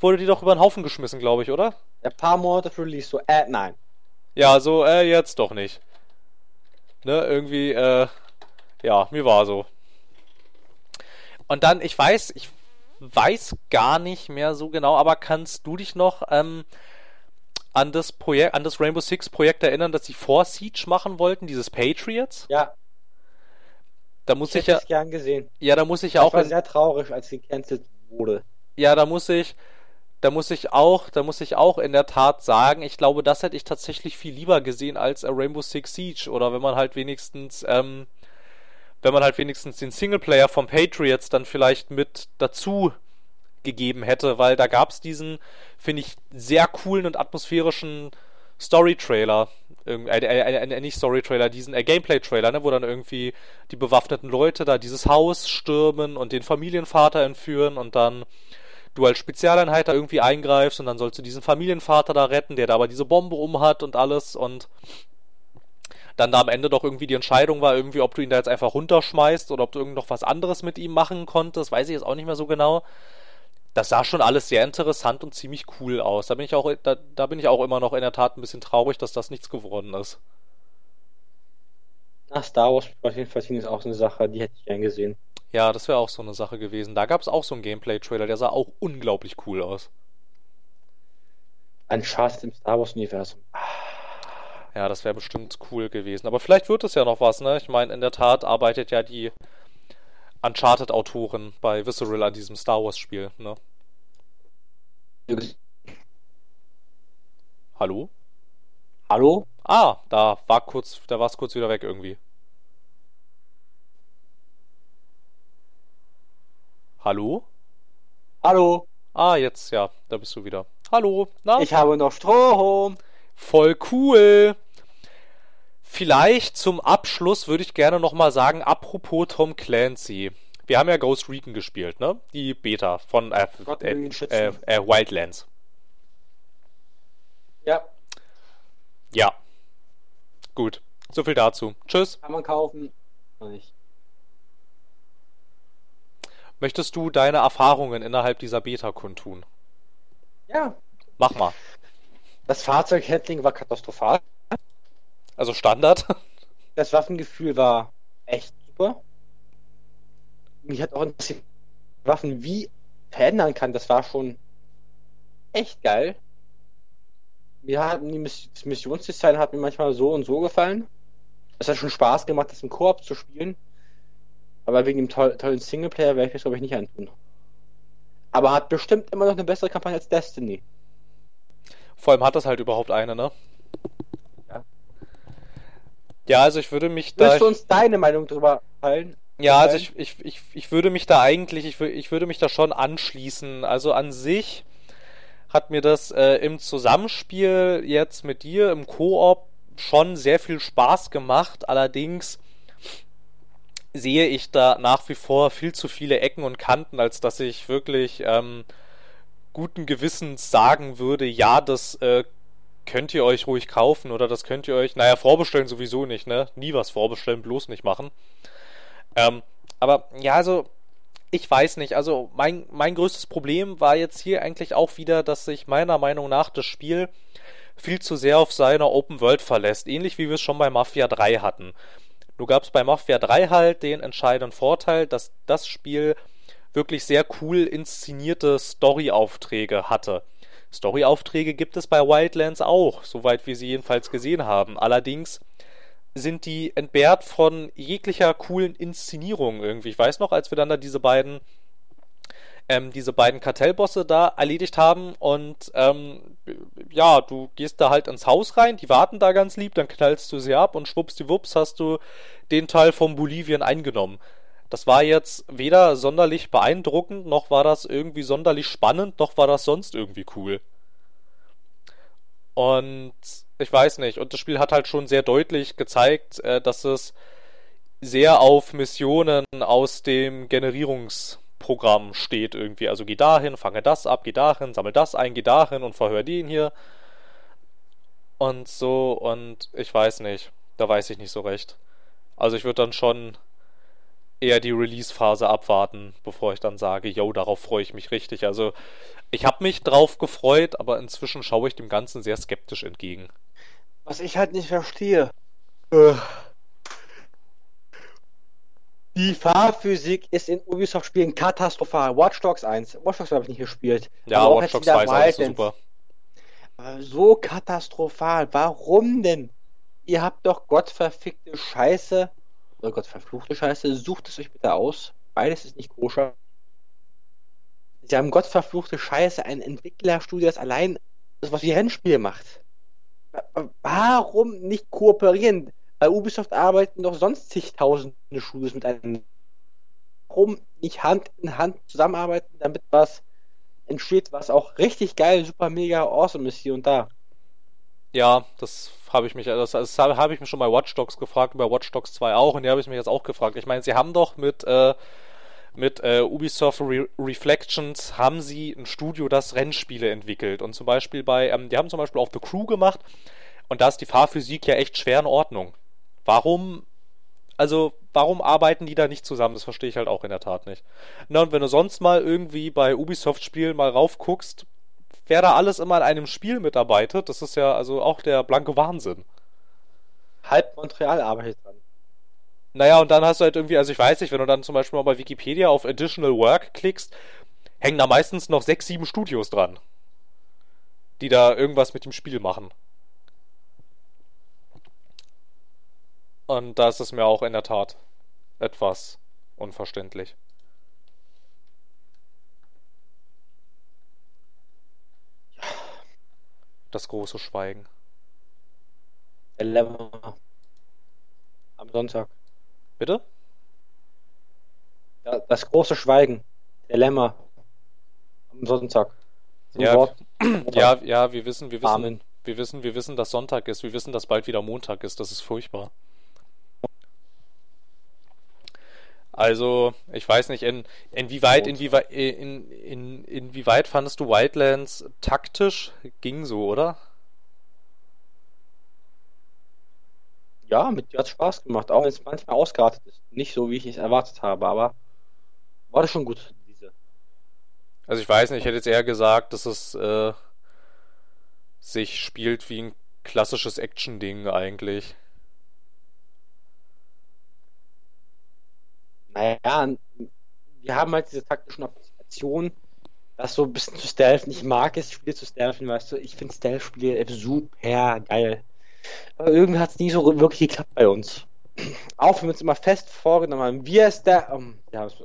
wurde die doch über den Haufen geschmissen, glaube ich, oder? Ein paar Monate für Release, so, äh, nein. Ja, so, äh, jetzt doch nicht. Ne, irgendwie, äh, ja, mir war so. Und dann, ich weiß, ich weiß gar nicht mehr so genau, aber kannst du dich noch ähm, an das Projekt, an das Rainbow Six Projekt erinnern, dass sie vor Siege machen wollten, dieses Patriots? Ja, Da muss ich ich ja, es gern gesehen. ja, da muss ich ja Ich auch, war sehr traurig, als gecancelt wurde. ja, da muss ich, da muss ich auch, da muss ich auch in der Tat sagen, ich glaube, das hätte ich tatsächlich viel lieber gesehen als Rainbow Six Siege oder wenn man halt wenigstens, ähm, wenn man halt wenigstens den Singleplayer vom Patriots dann vielleicht mit dazu gegeben hätte, weil da gab's diesen, finde ich, sehr coolen und atmosphärischen Story-Trailer. Äh, äh, äh, äh, nicht Story-Trailer, diesen äh, Gameplay-Trailer, ne, wo dann irgendwie die bewaffneten Leute da dieses Haus stürmen und den Familienvater entführen und dann du als Spezialeinheit da irgendwie eingreifst und dann sollst du diesen Familienvater da retten, der da aber diese Bombe um hat und alles und dann da am Ende doch irgendwie die Entscheidung war, irgendwie, ob du ihn da jetzt einfach runterschmeißt oder ob du irgend noch was anderes mit ihm machen konntest, weiß ich jetzt auch nicht mehr so genau. Das sah schon alles sehr interessant und ziemlich cool aus. Da bin ich auch, da, da bin ich auch immer noch in der Tat ein bisschen traurig, dass das nichts geworden ist. Nach Star Wars Platine ist auch so eine Sache, die hätte ich gern gesehen. Ja, das wäre auch so eine Sache gewesen. Da gab es auch so einen Gameplay-Trailer, der sah auch unglaublich cool aus. Uncharted im Star Wars Universum. Ja, das wäre bestimmt cool gewesen. Aber vielleicht wird es ja noch was, ne? Ich meine, in der Tat arbeitet ja die Uncharted-Autorin bei Visceral an diesem Star Wars-Spiel, ne? Hallo? Hallo? Ah, da war kurz, da war es kurz wieder weg irgendwie. Hallo? Hallo? Ah, jetzt, ja, da bist du wieder. Hallo, na? Ich habe noch Strom. Voll cool. Vielleicht zum Abschluss würde ich gerne nochmal sagen, apropos Tom Clancy. Wir haben ja Ghost Recon gespielt, ne? Die Beta von äh, äh, äh, äh, Wildlands. Ja. Ja. Gut. So viel dazu. Tschüss. Kann man kaufen. Nicht. Möchtest du deine Erfahrungen innerhalb dieser Beta kundtun? Ja. Mach mal. Das Fahrzeughandling war katastrophal. Also Standard? Das Waffengefühl war echt super. Mich hat auch interessiert, Waffen wie verändern kann. Das war schon echt geil. Mir hat das Missionsdesign hat mir manchmal so und so gefallen. Es hat schon Spaß gemacht, das im Koop zu spielen. Aber wegen dem to tollen Singleplayer werde ich das, glaube ich, nicht antun. Aber hat bestimmt immer noch eine bessere Kampagne als Destiny. Vor allem hat das halt überhaupt eine, ne? Ja. Also ich würde mich da. Willst du uns deine Meinung darüber teilen? Ja, also ich, ich, ich, ich würde mich da eigentlich, ich, ich würde mich da schon anschließen. Also an sich hat mir das äh, im Zusammenspiel jetzt mit dir im Koop schon sehr viel Spaß gemacht. Allerdings sehe ich da nach wie vor viel zu viele Ecken und Kanten, als dass ich wirklich ähm, guten Gewissens sagen würde, ja, das äh, könnt ihr euch ruhig kaufen oder das könnt ihr euch, naja, vorbestellen sowieso nicht, ne? Nie was vorbestellen, bloß nicht machen. Ähm, aber ja, also ich weiß nicht. Also mein, mein größtes Problem war jetzt hier eigentlich auch wieder, dass sich meiner Meinung nach das Spiel viel zu sehr auf seiner Open World verlässt. Ähnlich wie wir es schon bei Mafia 3 hatten. Nur gab es bei Mafia 3 halt den entscheidenden Vorteil, dass das Spiel wirklich sehr cool inszenierte Story-Aufträge hatte. Story-Aufträge gibt es bei Wildlands auch, soweit wir sie jedenfalls gesehen haben. Allerdings sind die entbehrt von jeglicher coolen Inszenierung irgendwie. Ich weiß noch, als wir dann da diese beiden ähm, diese beiden Kartellbosse da erledigt haben und ähm, ja, du gehst da halt ins Haus rein, die warten da ganz lieb, dann knallst du sie ab und schwuppsdiwupps hast du den Teil von Bolivien eingenommen. Das war jetzt weder sonderlich beeindruckend, noch war das irgendwie sonderlich spannend, noch war das sonst irgendwie cool. Und ich weiß nicht. Und das Spiel hat halt schon sehr deutlich gezeigt, äh, dass es sehr auf Missionen aus dem Generierungsprogramm steht irgendwie. Also geh dahin, fange das ab, geh dahin, sammel das ein, geh dahin und verhör den hier. Und so, und ich weiß nicht. Da weiß ich nicht so recht. Also ich würde dann schon eher die Release-Phase abwarten, bevor ich dann sage, yo, darauf freue ich mich richtig. Also ich habe mich drauf gefreut, aber inzwischen schaue ich dem Ganzen sehr skeptisch entgegen. Was ich halt nicht verstehe. Äh, die Fahrphysik ist in Ubisoft-Spielen katastrophal. Watch Dogs 1. Watch Dogs habe ich nicht gespielt. Ja, Watch Dogs 2 ist super. So katastrophal. Warum denn? Ihr habt doch gottverfickte Scheiße oh Gott, verfluchte Scheiße, sucht es euch bitte aus. Beides ist nicht koscher. Sie haben gottverfluchte Scheiße, ein Entwicklerstudio, das allein das, was wie Rennspiele macht. Warum nicht kooperieren? Bei Ubisoft arbeiten doch sonst zigtausende Studios mit einem. Warum nicht Hand in Hand zusammenarbeiten, damit was entsteht, was auch richtig geil, super mega awesome ist hier und da? Ja, das habe ich mich, das, das habe ich mich schon bei Watch Dogs gefragt, bei Watch Dogs 2 auch, und die habe ich mich jetzt auch gefragt. Ich meine, sie haben doch mit, äh, mit äh, Ubisoft Re Reflections haben sie ein Studio, das Rennspiele entwickelt. Und zum Beispiel bei, ähm, die haben zum Beispiel auch The Crew gemacht, und da ist die Fahrphysik ja echt schwer in Ordnung. Warum, also, warum arbeiten die da nicht zusammen? Das verstehe ich halt auch in der Tat nicht. Na, und wenn du sonst mal irgendwie bei Ubisoft-Spielen mal raufguckst, wer da alles immer in einem Spiel mitarbeitet, das ist ja also auch der blanke Wahnsinn. Halb Montreal arbeitet dran. Naja, und dann hast du halt irgendwie, also ich weiß nicht, wenn du dann zum Beispiel mal bei Wikipedia auf Additional Work klickst, hängen da meistens noch sechs, sieben Studios dran. Die da irgendwas mit dem Spiel machen. Und da ist es mir auch in der Tat etwas unverständlich. Das große Schweigen. Dilemma. Am Sonntag. Bitte? Ja, das große Schweigen. Dilemma. Am am Sonntag. Ja, Wort- Ja, ja, wir wissen, wir wissen, Amen. wir wissen, wir wissen, dass Sonntag ist. Wir wissen, dass bald wieder Montag ist. Das ist furchtbar. Also, ich weiß nicht, in, inwieweit, inwieweit, in, in, inwieweit fandest du Wildlands taktisch? Ging so, oder? Ja, mit dir hat Spaß gemacht, auch wenn es manchmal ausgeartet ist. Nicht so, wie ich es erwartet habe, aber war das schon gut, diese. Also ich weiß nicht, ich hätte jetzt eher gesagt, dass es äh, sich spielt wie ein klassisches Action-Ding eigentlich. Naja, wir haben halt diese taktischen Optionen, das so ein bisschen zu stealthen. Ich mag es, Spiele zu stealthen, weißt du. Ich finde Stealth-Spiele super geil. Aber irgendwie hat es nie so wirklich geklappt bei uns. Auch wenn wir uns immer fest vorgenommen haben, wir ist der. Um, ja, das-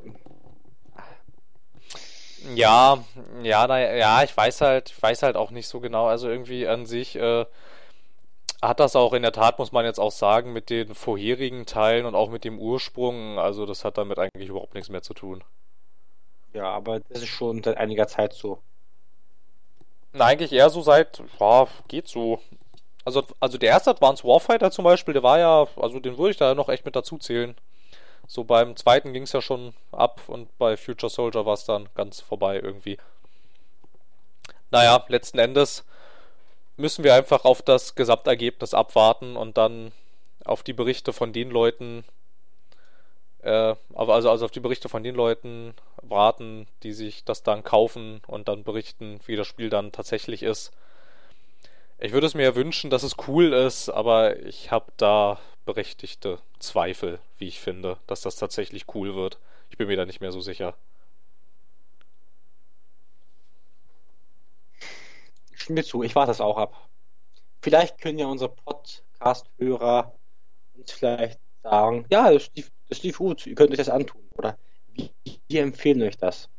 Ja, ja, na, ja, ich weiß halt, ich weiß halt auch nicht so genau. Also irgendwie an sich äh, hat das auch in der Tat, muss man jetzt auch sagen, mit den vorherigen Teilen und auch mit dem Ursprung, also das hat damit eigentlich überhaupt nichts mehr zu tun. ja, aber das ist schon seit einiger Zeit so. Na, eigentlich eher so seit, ja, geht so. Also, also der erste Advanced Warfighter zum Beispiel, der war ja, also den würde ich da noch echt mit dazu zählen. So beim zweiten ging es ja schon ab und bei Future Soldier war es dann ganz vorbei irgendwie. Naja, letzten Endes müssen wir einfach auf das Gesamtergebnis abwarten und dann auf die Berichte von den Leuten, äh, also, also auf die Berichte von den Leuten warten, die sich das dann kaufen und dann berichten, wie das Spiel dann tatsächlich ist. Ich würde es mir wünschen, dass es cool ist, aber ich habe da berechtigte Zweifel, wie ich finde, dass das tatsächlich cool wird. Ich bin mir da nicht mehr so sicher. Ich stimme dir zu, ich warte das auch ab. Vielleicht können ja unsere Podcast-Hörer uns vielleicht sagen, ja, das lief, das lief gut, ihr könnt euch das antun. Oder wir, empfehlen euch das.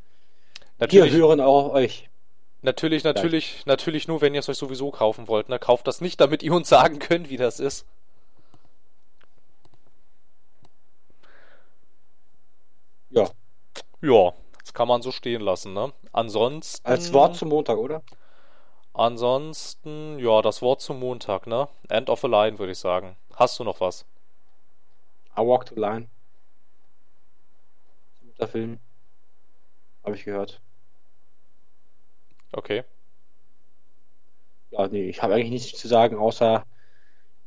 Natürlich, Wir hören auch auf euch. natürlich, natürlich, natürlich nur, wenn ihr es euch sowieso kaufen wollt. Ne? Kauft das nicht, damit ihr uns sagen könnt, wie das ist. Ja. Ja, das kann man so stehen lassen, ne? Ansonsten. Als Wort zum Montag, oder? Ansonsten, ja, das Wort zum Montag, ne? End of a line, würde ich sagen. Hast du noch was? I Walk the Line. Der Film. Habe ich gehört. Okay. Ja, nee, ich habe eigentlich nichts zu sagen, außer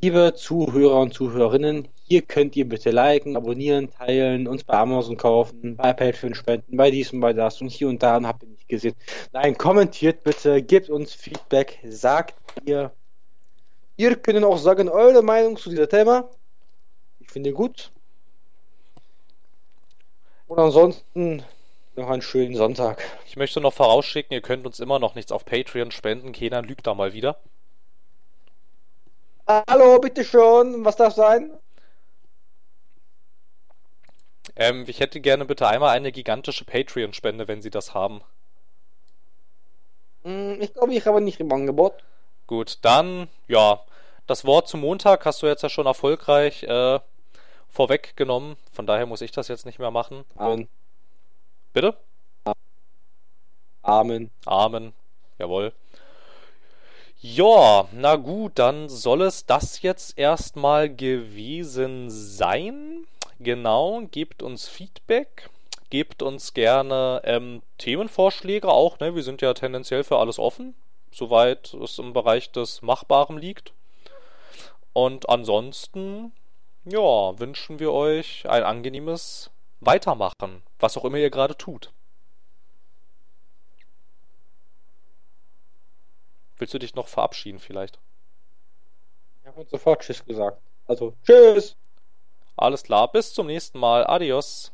liebe Zuhörer und Zuhörerinnen, hier könnt ihr bitte liken, abonnieren, teilen, uns bei Amazon kaufen, bei Patreon spenden, bei dies und bei das und hier und da und habt ihr nicht gesehen. Nein, kommentiert bitte, gebt uns Feedback, sagt ihr. Ihr könnt auch sagen, eure Meinung zu diesem Thema. Ich finde gut. Und ansonsten noch einen schönen Sonntag. Ich möchte noch vorausschicken, ihr könnt uns immer noch nichts auf Patreon spenden. Kenan lügt da mal wieder. Hallo, bitteschön, was darf sein? Ähm, ich hätte gerne bitte einmal eine gigantische Patreon-Spende, wenn Sie das haben. Hm, Ich glaube, ich habe nicht im Angebot. Gut, dann, ja, das Wort zum Montag hast du jetzt ja schon erfolgreich äh, vorweggenommen. Von daher muss ich das jetzt nicht mehr machen. Amen. Bitte? Amen. Amen. Jawohl. Ja, na gut, dann soll es das jetzt erstmal gewesen sein. Genau, gebt uns Feedback, gebt uns gerne ähm, Themenvorschläge auch, ne? Wir sind ja tendenziell für alles offen, soweit es im Bereich des Machbaren liegt. Und ansonsten, ja, wünschen wir euch ein angenehmes Weitermachen, was auch immer ihr gerade tut. Willst du dich noch verabschieden vielleicht? Ich habe sofort Tschüss gesagt. Also, Tschüss! Alles klar, bis zum nächsten Mal. Adios.